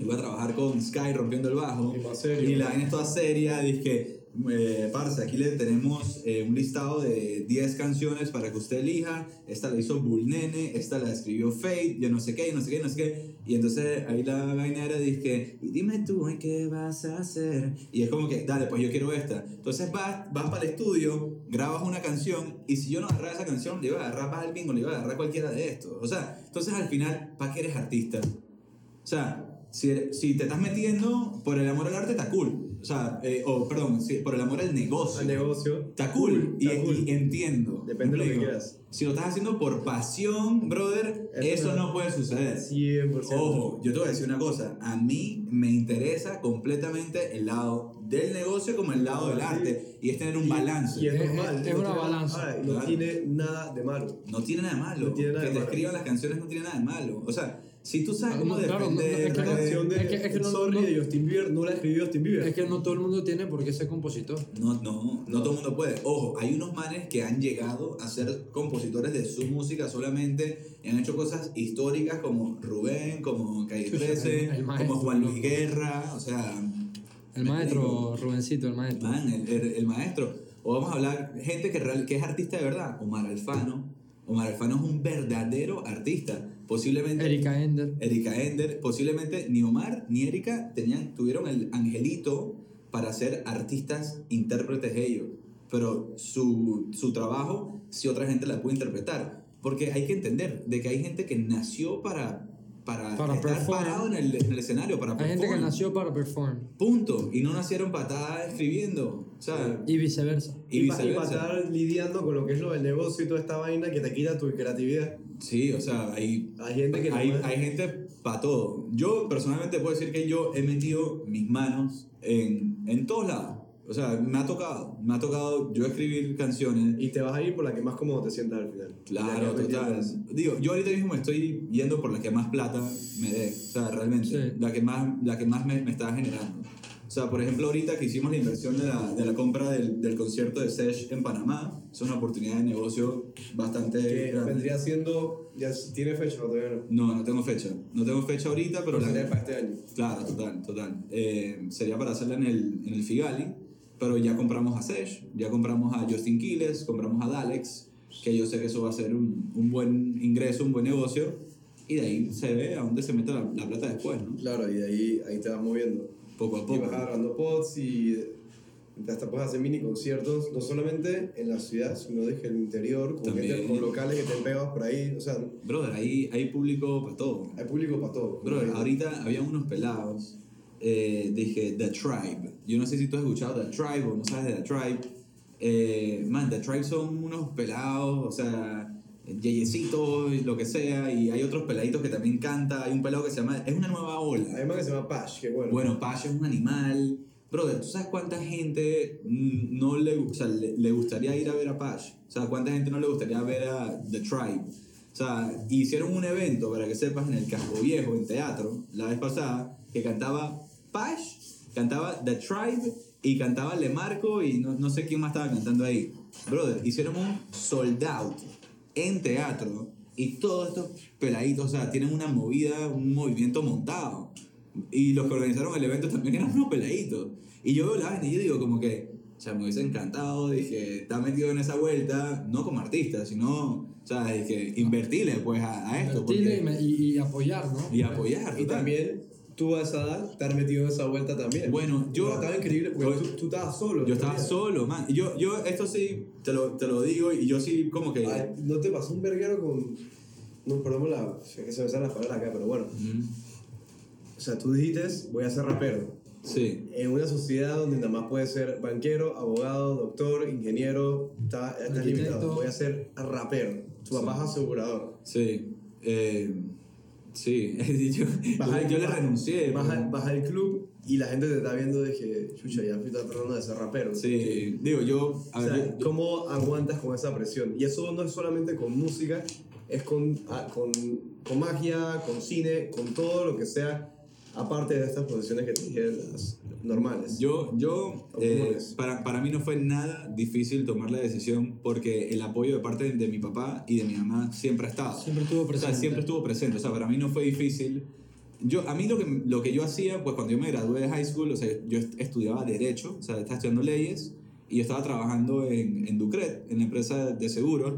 S3: y voy a trabajar con Sky rompiendo el bajo.
S2: Y serio.
S3: Y la vaina es toda seria. Dije, eh, parce, aquí le tenemos eh, un listado de 10 canciones para que usted elija. Esta la hizo Bull Nene, esta la escribió Fate, yo no sé qué, no sé qué, no sé qué. Y entonces ahí la vaina era, dije, y dime tú, ay, ¿qué vas a hacer? Y es como que, dale, pues yo quiero esta. Entonces vas, vas para el estudio, grabas una canción, y si yo no agarraba esa canción, le iba a agarrar para el bingo, le iba a agarrar cualquiera de estos. O sea, entonces al final, ¿para qué eres artista? O sea, si, si te estás metiendo por el amor al arte, está cool. O sea, eh, o perdón, si- por el amor al negocio.
S2: Al negocio.
S3: Está cool, y,
S2: está cool.
S3: y entiendo.
S2: Depende de lo que quieras.
S3: Si lo estás haciendo por pasión, brother,
S2: Eso
S3: eso
S2: no-
S3: no puede suceder.
S2: 100%.
S3: Ojo, yo te voy a decir una cosa. A mí me interesa completamente el lado del negocio como el lado del arte. Y es tener un
S2: Y-
S3: balance.
S2: Y es
S1: Es-
S2: normal.
S1: es una balanza.
S2: no
S3: Claro.
S2: tiene nada de malo.
S3: No tiene nada de malo.
S2: No tiene nada
S3: que
S2: de
S3: te
S2: malo.
S3: escriban las canciones no tiene nada de malo. O sea, si tú sabes cómo defender...
S2: La canción de Sorry Justin Bieber no la escribió Justin Bieber.
S1: Es que no todo el mundo tiene por qué ser compositor.
S3: No, no, no todo el mundo puede. Ojo, hay unos manes que han llegado a ser compositores de su música solamente y han hecho cosas históricas como Rubén, como Calle
S1: Chucha,
S3: 13,
S1: el- el maestro,
S3: como Juan Luis. Guerra, o sea...
S1: El maestro. Rubencito, el maestro.
S3: Man, el, maestro. O vamos a hablar, gente que, que es artista de verdad. Omar Alfano. Omar Alfano es un verdadero artista. Posiblemente...
S1: Erika Ender.
S3: Erika Ender, posiblemente ni Omar ni Erika tenían, tuvieron el angelito para ser artistas intérpretes ellos, pero su, su trabajo si otra gente la puede interpretar, porque hay que entender de que hay gente que nació para, para,
S1: Para
S3: estar
S1: perform.
S3: parado en el, en el escenario, para
S1: Hay gente que
S3: perform.
S1: nació para perform.
S3: Punto, y no nacieron patadas escribiendo, o sea,
S1: Y viceversa.
S3: y
S2: Y, y para
S3: viceversa.
S2: estar lidiando con lo que es lo del negocio y toda esta vaina que te quita tu creatividad.
S3: Sí, o sea, hay,
S2: Hay gente que no
S3: hay,
S2: puede-
S3: hay gente para todo. Yo personalmente puedo decir que yo he metido mis manos en, en todos lados. O sea, me ha tocado, me ha tocado yo escribir canciones.
S2: Y te vas a ir por la que más cómodo te sientas al final.
S3: Claro, total. Digo, yo ahorita mismo estoy yendo por la que más plata me dé. O sea, realmente.
S1: Sí.
S3: La que más, la que más me, me está generando. O sea, por ejemplo, ahorita que hicimos la inversión de la, de la compra del, del concierto de Sesh en Panamá, es una oportunidad de negocio bastante
S2: Que
S3: grande.
S2: vendría siendo. Ya tiene fecha o todavía no.
S3: No, no tengo fecha. No tengo fecha ahorita, pero
S2: Pero
S3: la,
S2: sería para este año.
S3: Claro, total, total. Eh, sería para hacerla en el, en el Figali, pero ya compramos a Sesh, ya compramos a Justin Quiles, compramos a Dalex, que yo sé que eso va a ser un, un buen ingreso, un buen negocio, y de ahí se ve a dónde se mete la, la plata después, ¿no?
S2: Claro, y de ahí, ahí te vas moviendo.
S3: Poco a
S2: Y
S3: poco.
S2: vas agarrando pods y hasta puedes hacer mini conciertos, no solamente en la ciudad, sino desde el interior, con, gente, con locales que te pegas por ahí. O sea,
S3: Brother, ahí hay público para todo.
S2: hay público para todo.
S3: Brother, ahorita había unos pelados, eh, dije The Tribe. Yo no sé si tú has escuchado The Tribe o no sabes de The Tribe. Eh, man, The Tribe son unos pelados, o sea, yeyecitos, lo que sea, y hay otros peladitos que también canta. Hay un pelado que se llama, es una nueva ola.
S2: Hay más que se llama Pash, que bueno.
S3: Bueno, Pacha es un animal. Brother, ¿tú sabes cuánta gente mm, no le, o sea, le, le gustaría ir a ver a Pash? O sea, ¿cuánta gente no le gustaría ver a The Tribe? O sea, hicieron un evento, para que sepas, en el Casco Viejo, en teatro, la vez pasada, que cantaba Pash, cantaba The Tribe y cantaba Le Marco y no, no sé quién más estaba cantando ahí. Brother, hicieron un sold out en teatro Y todos estos peladitos, o sea, tienen una movida, un movimiento montado. Y los que organizaron el evento también eran unos peladitos. Y yo veo la vaina y yo digo como que, o sea, me hubiese encantado, dije, estar metido en esa vuelta, no como artista, sino, o sea, dije, invertirle pues a, a esto.
S1: Invertirle
S3: porque-
S1: y, y- y apoyar, ¿no?
S3: y apoyar.
S2: Y
S3: total.
S2: también tú a esa edad estar metido en esa vuelta también.
S3: Bueno, yo-
S2: Pero estaba increíble porque
S3: yo-
S2: tú, tú estabas solo.
S3: Yo estaba solo, man. Y Yo, yo esto sí, te lo, te lo digo, y yo sí como que...
S2: Ay, ¿No te pasó un verguero con.? No, perdón, la, es que se me salen las palabras acá, pero bueno.
S3: Ujú.
S2: O sea, tú dijiste, voy a ser rapero.
S3: Sí,
S2: En una sociedad donde nada más puedes ser banquero, abogado, doctor, ingeniero, está, está limitado. Voy a ser rapero. Tu papá es asegurador.
S3: sí. Eh, sí, yo,
S2: Baja
S3: yo, yo le renuncié.
S2: Al- vas al club y la gente te está viendo de que, chucha, ya fui tratando de ser rapero.
S3: Sí, digo, yo... A
S2: O
S3: ver,
S2: sea,
S3: yo-
S2: ¿cómo aguantas con esa presión? Y eso no es solamente con música, es con, ah, con, con magia, con cine, con todo lo que sea, aparte de estas posiciones que te dije, las normales.
S3: Yo, yo
S2: ¿O
S3: eh,
S2: cómo es?
S3: para, para mí no fue nada difícil tomar la decisión porque el apoyo de parte de mi papá y de mi mamá siempre ha estado.
S1: Siempre estuvo
S3: O sea,
S1: presente.
S3: siempre estuvo presente. O sea, para mí no fue difícil. Yo, a mí lo que, lo que yo hacía, pues cuando yo me gradué de high school, o sea, yo est- estudiaba Derecho, o sea, estaba estudiando leyes y yo estaba trabajando en, en Ducret, en la empresa de seguros.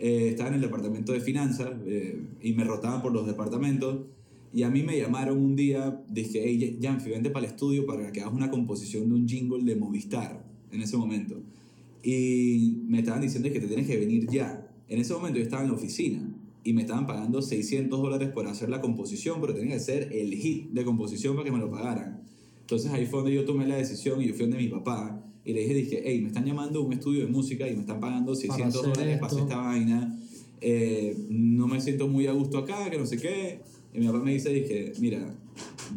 S3: Eh, estaba en el departamento de finanzas eh, y me rotaban por los departamentos. Y a mí me llamaron un día, dije, hey, Janfi, vente para el estudio para que hagas una composición de un jingle de Movistar en ese momento. Y me estaban diciendo que te tienes que venir ya. En ese momento yo estaba en la oficina y me estaban pagando 600 dólares por hacer la composición, pero tenía que ser el hit de composición para que me lo pagaran. Entonces ahí fue donde yo tomé la decisión y yo fui donde mi papá y le dije, dije, hey, me están llamando a un estudio de música y me están pagando 600
S1: hacer
S3: dólares para hacer
S1: esto.
S3: esta vaina. Eh, no me siento muy a gusto acá, que no sé qué. Y mi papá me dice, dije, mira,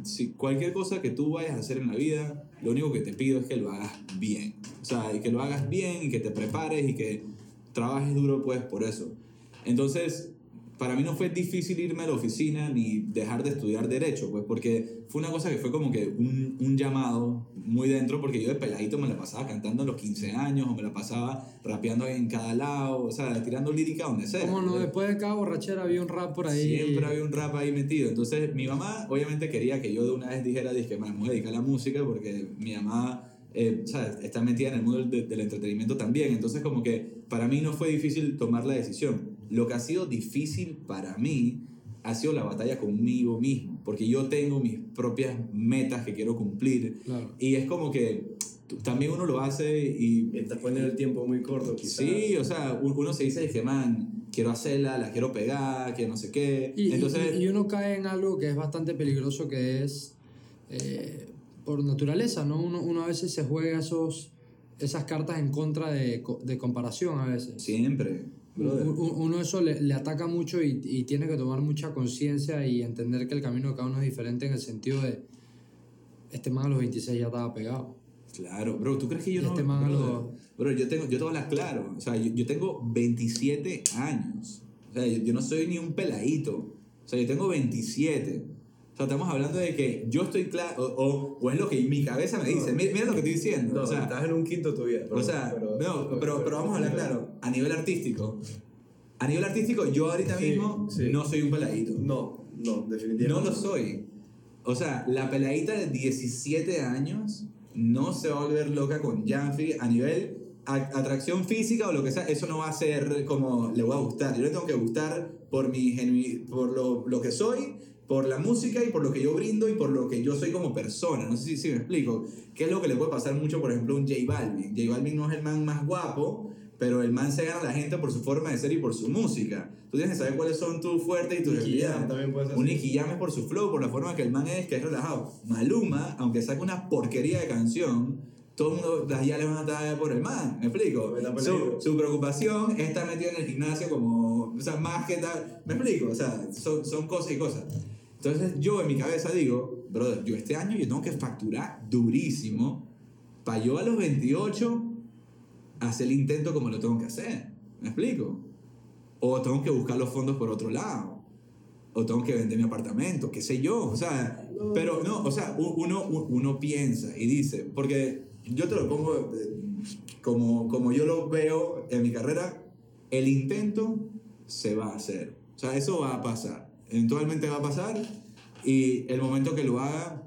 S3: si cualquier cosa que tú vayas a hacer en la vida, lo único que te pido es que lo hagas bien. O sea, y que lo hagas bien y que te prepares y que trabajes duro pues por eso. Entonces, para mí no fue difícil irme a la oficina ni dejar de estudiar derecho, pues porque fue una cosa que fue como que un, un llamado muy dentro, porque yo de peladito me la pasaba cantando a los 15 años o me la pasaba rapeando en cada lado, o sea, tirando lírica donde sea.
S1: ¿Cómo no?
S3: ¿entendés?
S1: Después de cada borrachera había un rap por ahí.
S3: Siempre había un rap ahí metido. Entonces, mi mamá obviamente quería que yo de una vez dijera, dije, "Man, me voy a dedicar a la música porque mi mamá eh, ¿sabes? está metida en el mundo del, del entretenimiento también. Entonces, como que para mí no fue difícil tomar la decisión. Lo que ha sido difícil para mí ha sido la batalla conmigo mismo, porque yo tengo mis propias metas que quiero cumplir.
S1: Claro.
S3: Y es como que también uno lo hace y
S2: Mientras ponen el tiempo muy corto, quizás.
S3: Sí, o sea, uno se dice que, man, quiero hacerla, la quiero pegar, que no sé qué.
S1: Y, y-
S3: Entonces,
S1: y uno cae en algo que es bastante peligroso, que es eh, por naturaleza, ¿no? Uno, uno a veces se juega esos, esas cartas en contra de, de comparación a veces.
S3: siempre, brother.
S1: Uno eso le, le ataca mucho y, y tiene que tomar mucha conciencia y entender que el camino de cada uno es diferente en el sentido de, este man a los 26 ya estaba pegado.
S3: Claro, bro, ¿tú crees que yo
S1: Y
S3: no...?
S1: este man a
S3: brother,
S1: los-
S3: bro, yo tengo, yo te voy a hablar claro, o sea, yo, yo tengo 27 años, o sea, yo, yo no soy ni un peladito, o sea, yo tengo 27. O sea, estamos hablando de que yo estoy claro, o, o, es lo que mi cabeza me dice, mira, mira lo que estoy diciendo,
S2: No,
S3: o sea,
S2: estás en un quinto tu vida.
S3: O sea, no, pero, pero vamos a hablar claro, a nivel artístico. A nivel artístico, yo ahorita
S2: Sí,
S3: mismo
S2: sí.
S3: no soy un peladito.
S2: No, no, definitivamente.
S3: No lo soy. O sea, la peladita de 17 años no se va a volver loca con Janfi a nivel atracción física o lo que sea. Eso no va a ser como le voy a gustar. Yo le tengo que gustar por, mi por lo, lo que soy, por la música y por lo que yo brindo y por lo que yo soy como persona. No sé si, si me explico. ¿Qué es lo que le puede pasar mucho, por ejemplo, a un J Balvin? J Balvin no es el man más guapo, pero el man se gana a la gente por su forma de ser y por su música. Tú tienes que saber cuáles son tus fuertes y tus debilidades. Un Jam es por su flow, por la forma que el man es, que es relajado. Maluma, aunque saque una porquería de canción, todo el mundo, las ya le van a estar por el man, ¿me explico? Su, su preocupación es estar metido en el gimnasio como, o sea, más que tal, ¿me explico? O sea, son, son cosas y cosas. Entonces yo en mi cabeza digo, brother, yo este año yo tengo que facturar durísimo para yo a los 28 hacer el intento como lo tengo que hacer, ¿me explico? O tengo que buscar los fondos por otro lado o tengo que vender mi apartamento, qué sé yo, o sea, pero no, o sea, uno, uno piensa y dice, porque yo te lo pongo eh, como, como yo lo veo en mi carrera, el intento se va a hacer. O sea, eso va a pasar. Eventualmente va a pasar y el momento que lo haga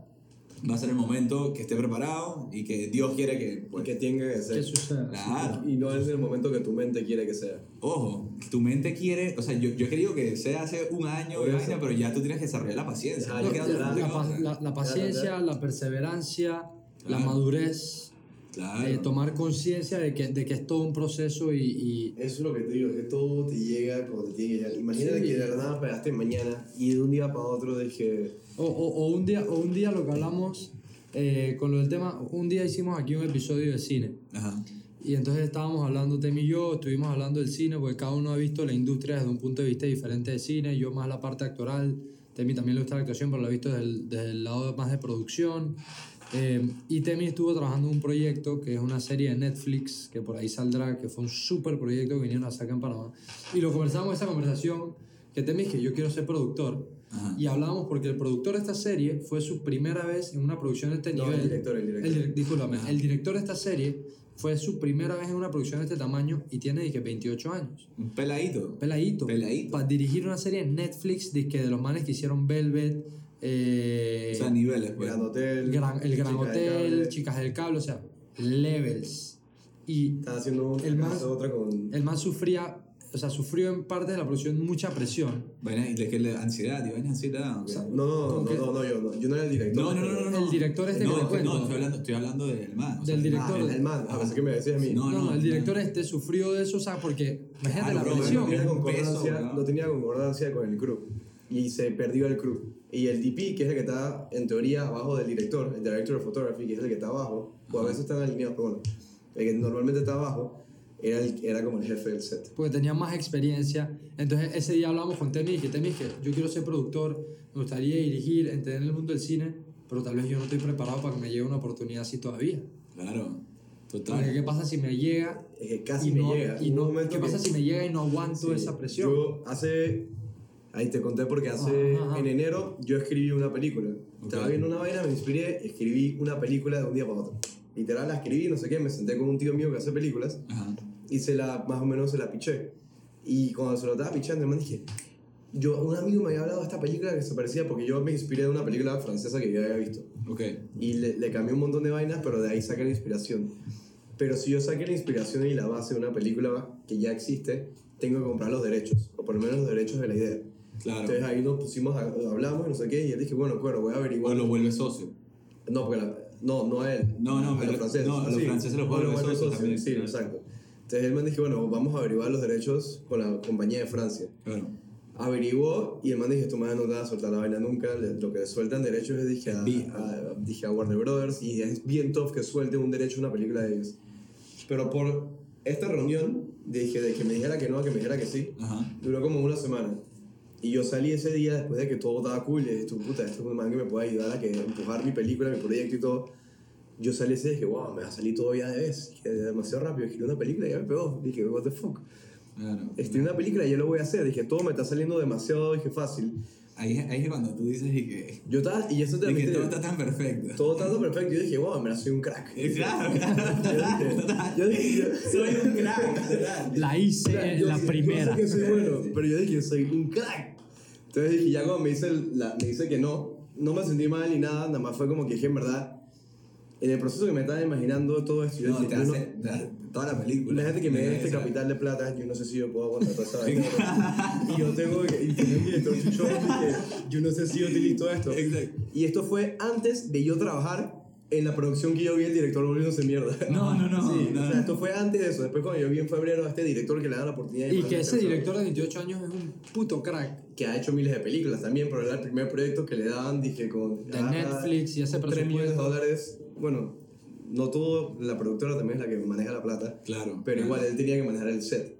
S3: va a ser el momento que esté preparado y que Dios quiere que... pues,
S2: que tenga que
S1: ¿Qué
S2: ser.
S1: sucede?
S3: claro.
S2: Y no es el momento que tu mente quiere que sea.
S3: Ojo, tu mente quiere, o sea, yo, yo he querido que sea hace un año, y vaina, pero ya tú tienes que desarrollar la paciencia.
S2: Ah,
S3: no
S1: la, la- la- la paciencia, la perseverancia, la madurez,
S3: Claro.
S1: eh, tomar conciencia de que, de que es todo un proceso y, y-
S2: Eso es lo que te digo, que todo te llega cuando te tiene que llegar. Imagínate
S1: Sí.
S2: que de la nada pegaste mañana y de un día para otro dije,
S1: o, o- o un día, o un día lo que hablamos eh, con lo del tema, un día hicimos aquí un episodio de cine.
S3: Ajá.
S1: Y entonces estábamos hablando, Temi y yo, estuvimos hablando del cine, porque cada uno ha visto la industria desde un punto de vista diferente de cine, yo más la parte actoral, Temi también le gusta la actuación, pero lo ha visto desde el, desde el lado más de producción. Eh, y Temi estuvo trabajando en un proyecto que es una serie de Netflix, que por ahí saldrá, que fue un súper proyecto que vinieron a sacar en Panamá. Y lo conversamos esa conversación, que Temi es que yo quiero ser productor.
S3: Ajá.
S1: Y hablábamos porque el productor de esta serie fue su primera vez en una producción de este
S2: No,
S1: nivel.
S2: el director, el director.
S1: El, discúlpame, el director de esta serie fue su primera vez en una producción de este tamaño y tiene dije, 28 años.
S3: Un peladito.
S1: Peladito.
S3: Peladito.
S1: Para dirigir una serie en Netflix dizque, de los manes que hicieron Velvet, eh,
S3: O sea, niveles, pues.
S2: Gran Hotel,
S1: Gran- El Gran
S2: Chicas del
S1: Hotel,
S2: Cable.
S1: Chicas del Cable, o sea, levels. Y
S2: Estaba haciendo
S1: El más-
S2: casa, otra con...
S1: el man sufría, o sea, sufrió en parte de la producción mucha presión.
S3: Vaina, y de que le ansiedad, y vaina ansiedad. ¿o qué?
S2: No, no, no,
S1: ¿Con qué?
S2: no, no, yo no, yo no era el director.
S3: No, no, no, no, no.
S1: El director este que
S3: no,
S1: te
S3: es
S1: cuento.
S3: No, estoy hablando, estoy hablando del man. o sea,
S1: Del
S3: el
S1: director.
S3: man.
S2: El man, a veces que me decías a mí.
S3: No,
S1: No, el
S3: no.
S1: director este sufrió de eso, o sea, porque, imagínate
S3: Claro,
S1: la presión.
S2: no tenía
S3: peso,
S2: concordancia,
S3: ¿no?
S2: no tenía concordancia con el crew y se perdió el crew y el DP que es el que está en teoría abajo del director el director of photography que es el que está abajo o a veces están alineados pero bueno el que normalmente está abajo era, el, era como el jefe del set
S1: porque tenía más experiencia. Entonces ese día hablamos con Temi y que Temi que yo quiero ser productor, me gustaría dirigir, entender el mundo del cine, pero tal vez yo no estoy preparado para que me llegue una oportunidad así todavía.
S3: Claro,
S1: Porque
S3: total.
S1: qué pasa si me llega
S2: es que casi
S1: y
S2: me
S1: no,
S2: llega
S1: y no qué pasa
S2: que-
S1: si me llega y no aguanto
S2: Sí,
S1: esa presión?
S2: yo hace ahí te conté porque hace
S1: Ajá, ajá.
S2: en enero yo escribí una película estaba
S3: Ok.
S2: viendo una vaina me inspiré escribí una película de un día para otro literal la escribí no sé qué me senté con un tío mío que hace películas
S3: Ajá.
S2: y se la, más o menos se la piché. Y cuando se lo estaba pichando, man dije, yo, un amigo me había hablado de esta película que se parecía porque yo me inspiré de una película francesa que yo había visto.
S3: Ok.
S2: Y le, le cambié un montón de vainas, pero de ahí saqué la inspiración. Pero si yo saqué la inspiración y la base de una película que ya existe, tengo que comprar los derechos, o por lo menos los derechos de la idea.
S3: Claro.
S2: Entonces ahí nos pusimos, a- hablamos y no sé qué, y él dije, bueno, claro, voy a
S3: O
S2: averiguar.
S3: lo vuelve socio.
S2: No, porque la- no, no a él.
S3: No, no,
S2: a
S3: pero-
S2: los franceses.
S3: no, a los franceses los vuelve
S2: socio,
S3: también,
S2: Sí,
S3: claro.
S2: exacto. Entonces él me dijo, bueno, vamos a averiguar los derechos con la compañía de Francia.
S3: Claro.
S2: Averiguó y el man dije, tu madre no te va a soltar la vaina nunca. le- Lo que sueltan derechos es dije a,
S3: Vi-
S2: a- dije a Warner Brothers y es bien tough que suelte un derecho a una película de ellos. Pero por esta reunión, dije de que me dijera que no, a que me dijera que sí,
S3: Ajá.
S2: duró como una semana. Y yo salí ese día después de que todo estaba cool y dije, puta, este es un man que me puede ayudar a que empujar mi película, mi proyecto y todo. Yo salí ese día y dije, wow, me va a salir todo ya de vez. Dije, demasiado rápido, escribí una película y ya me pegó. Dije, what the fuck.
S3: Claro.
S2: Escribí una película y ya lo voy a hacer. Dije, todo me está saliendo demasiado, dije, fácil.
S3: Ahí, es- ahí es cuando tú dices y que,
S2: Yo estaba, y eso te
S3: y que
S2: dije,
S3: todo está tan perfecto.
S2: todo tanto perfecto. Yo dije, wow, me la soy un crack.
S3: Eh, Claro, claro.
S2: Yo dije,
S3: Soy un crack.
S1: La hice en la primera.
S2: Yo sé que soy bueno, pero yo dije, soy un crack. Entonces dije, ya cuando me dice, la- me dice que no, no me sentí mal ni nada, nada más fue como que dije, en verdad, en el proceso que me estaba imaginando todo esto, yo
S3: No, te
S2: yo no-
S3: hace te hace toda la película.
S2: la gente que me dé este capital de plata, yo no sé si yo puedo aguantar toda esa vaina. y yo tengo que, y tengo un director chuchón que yo no sé si yo utilizo esto.
S3: Exacto.
S2: Y esto fue antes de yo trabajar en la producción que yo vi el director volviéndose mierda.
S3: No, no, no.
S2: Sí,
S3: no,
S2: o sea,
S3: no.
S2: esto fue antes de eso. Después cuando yo vi en febrero a este director que le da la oportunidad de
S1: Y que ese director de 28 años es un puto crack.
S2: que ha hecho miles de películas también, pero era el primer proyecto que le daban, dije, con...
S1: De
S2: ah,
S1: Netflix y ese
S2: 3 millones de
S1: presupuesto.
S2: dólares. Bueno, no todo, la productora también es la que maneja la plata,
S3: Claro.
S2: pero
S3: claro.
S2: igual él tenía que manejar el set,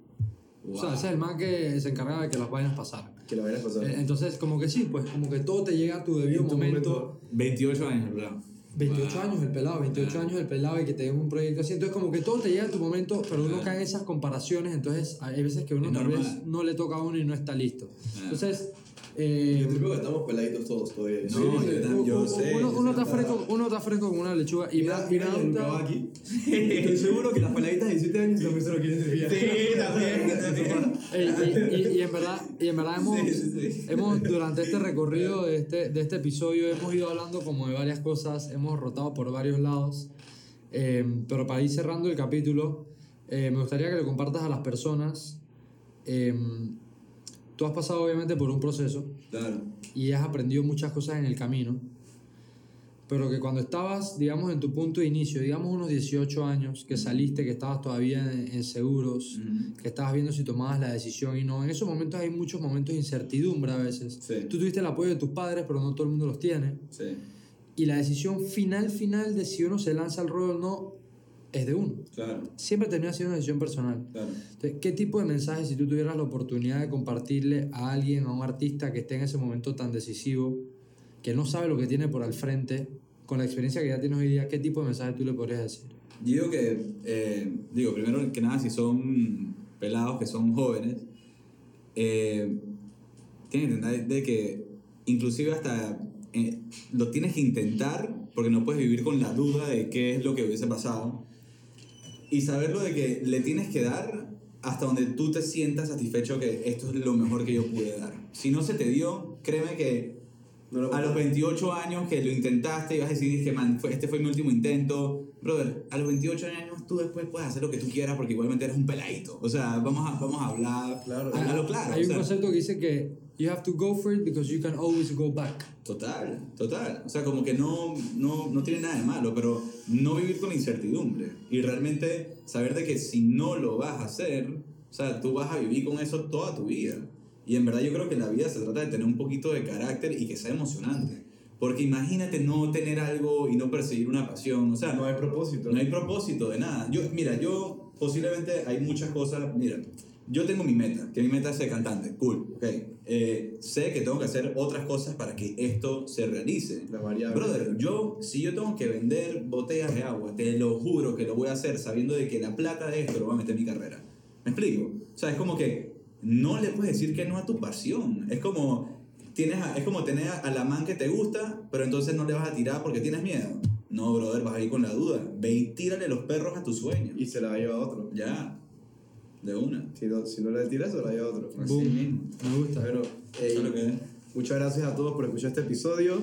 S1: O sea, ese es el man que se encargaba de que las vainas pasaran.
S2: que la vaina pasara.
S1: Eh, Entonces, como que sí, pues como que todo te llega a tu debido momento.
S2: momento.
S3: 28 años, ¿verdad?
S1: 28
S3: Wow.
S1: años el pelado, 28 años el pelado y que te den un proyecto así. Entonces, como que todo te llega en tu momento, pero uno cae en esas comparaciones. Entonces, hay veces que uno tal vez no le toca a uno y no está listo. Entonces, Eh,
S2: Yo creo que estamos peladitos todos todavía.
S3: No,
S2: Sí,
S3: yo también. yo sé,
S1: uno,
S3: yo
S1: uno
S3: sé.
S1: está fresco, uno está fresco con una lechuga y
S2: Mira, mira
S1: gustado-
S2: aquí. Estoy seguro que las peladitas de 17 años también se lo quieren servir.
S3: Sí, también,
S1: y, y- y en verdad, y en verdad hemos,
S3: Sí, sí, sí.
S1: hemos, durante este recorrido de este, de este episodio, hemos ido hablando como de varias cosas, hemos rotado por varios lados, Eh, pero para ir cerrando el capítulo, eh, me gustaría que le compartas a las personas, eh, tú has pasado obviamente por un proceso
S3: Claro.
S1: y has aprendido muchas cosas en el camino, pero que cuando estabas, digamos, en tu punto de inicio, digamos unos 18 años, que saliste, que estabas todavía en, en seguros, que estabas viendo si tomabas la decisión y no, en esos momentos hay muchos momentos de incertidumbre a veces.
S3: Sí.
S1: Tú tuviste el apoyo de tus padres, pero no todo el mundo los tiene.
S3: Sí.
S1: Y la decisión final, final de si uno se lanza al rol o no, es de uno.
S3: Claro.
S1: Siempre termina siendo una decisión personal.
S3: Claro.
S1: Entonces, ¿qué tipo de mensaje, si tú tuvieras la oportunidad de compartirle a alguien, a un artista que esté en ese momento tan decisivo, que no sabe lo que tiene por al frente, con la experiencia que ya tienes hoy día, qué tipo de mensaje tú le podrías decir?
S3: Digo que, eh, digo, primero que nada, si son pelados, que son jóvenes, eh, tienen que entender de que inclusive hasta eh, lo tienes que intentar porque no puedes vivir con la duda de qué es lo que hubiese pasado y saberlo de que le tienes que dar hasta donde tú te sientas satisfecho que esto es lo mejor que yo pude dar. Si no se te dio, créeme que
S2: No lo
S3: a los 28 años que lo intentaste y vas a decir que man, fue- este fue mi último intento. Brother, a los 28 años tú después puedes hacer lo que tú quieras porque igualmente eres un peladito. O sea, vamos a, vamos a hablar.
S2: Claro.
S3: Hablarlo claro.
S1: Hay
S3: o
S1: un
S3: sea,
S1: concepto que dice que you have to go for it because you can always go back.
S3: Total, total. O sea, como que no, no, no tiene nada de malo, pero no vivir con la incertidumbre. Y realmente saber de que si no lo vas a hacer, o sea, tú vas a vivir con eso toda tu vida. Y en verdad yo creo que la vida se trata de tener un poquito de carácter y que sea emocionante. Porque imagínate no tener algo y no perseguir una pasión. O sea,
S2: No hay propósito.
S3: no hay propósito de nada. Yo, mira, yo posiblemente hay muchas cosas. Mira, yo tengo mi meta, que mi meta es ser cantante. Cool, ok. Eh, sé que tengo que hacer otras cosas para que esto se realice.
S2: La variable.
S3: Brother, yo, si yo tengo que vender botellas de agua, te lo juro que lo voy a hacer sabiendo de que la plata de esto lo voy a meter en mi carrera. ¿Me explico? O sea, es como que no le puedes decir que no a tu pasión. Es como, tienes a- es como tener a la man que te gusta, pero entonces no le vas a tirar porque tienes miedo. No, brother, vas a ir con la duda. Ve y tírale los perros a tu sueño.
S2: Y se la va a llevar otro.
S3: Ya, de una.
S2: Si no, si no le tiras, se la lleva otro.
S3: Así
S1: Boom.
S3: mismo.
S1: Me gusta.
S2: Bueno, ey,
S3: Eso es lo que es.
S2: muchas gracias a todos por escuchar este episodio.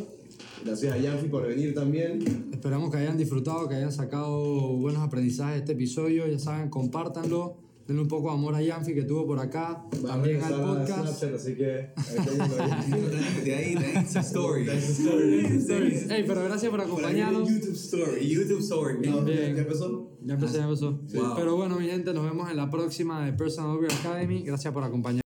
S2: Gracias a Yanfi por venir también.
S1: Esperamos que hayan disfrutado, que hayan sacado buenos aprendizajes de este episodio. Ya saben, compártanlo. Denle un poco de amor a Yanfi que tuvo por acá.
S2: Va
S1: también al podcast.
S2: Snapchat, así que.
S3: De ahí, de ahí,
S2: story.
S1: Hey, pero gracias por acompañarnos.
S2: YouTube Story.
S3: YouTube story.
S2: No,
S1: Bien.
S2: ¿Ya empezó?
S1: Ya empecé, ya empezó.
S3: Wow.
S1: Pero bueno, mi gente, nos vemos en la próxima de Personal Over Academy. Gracias por acompañarnos.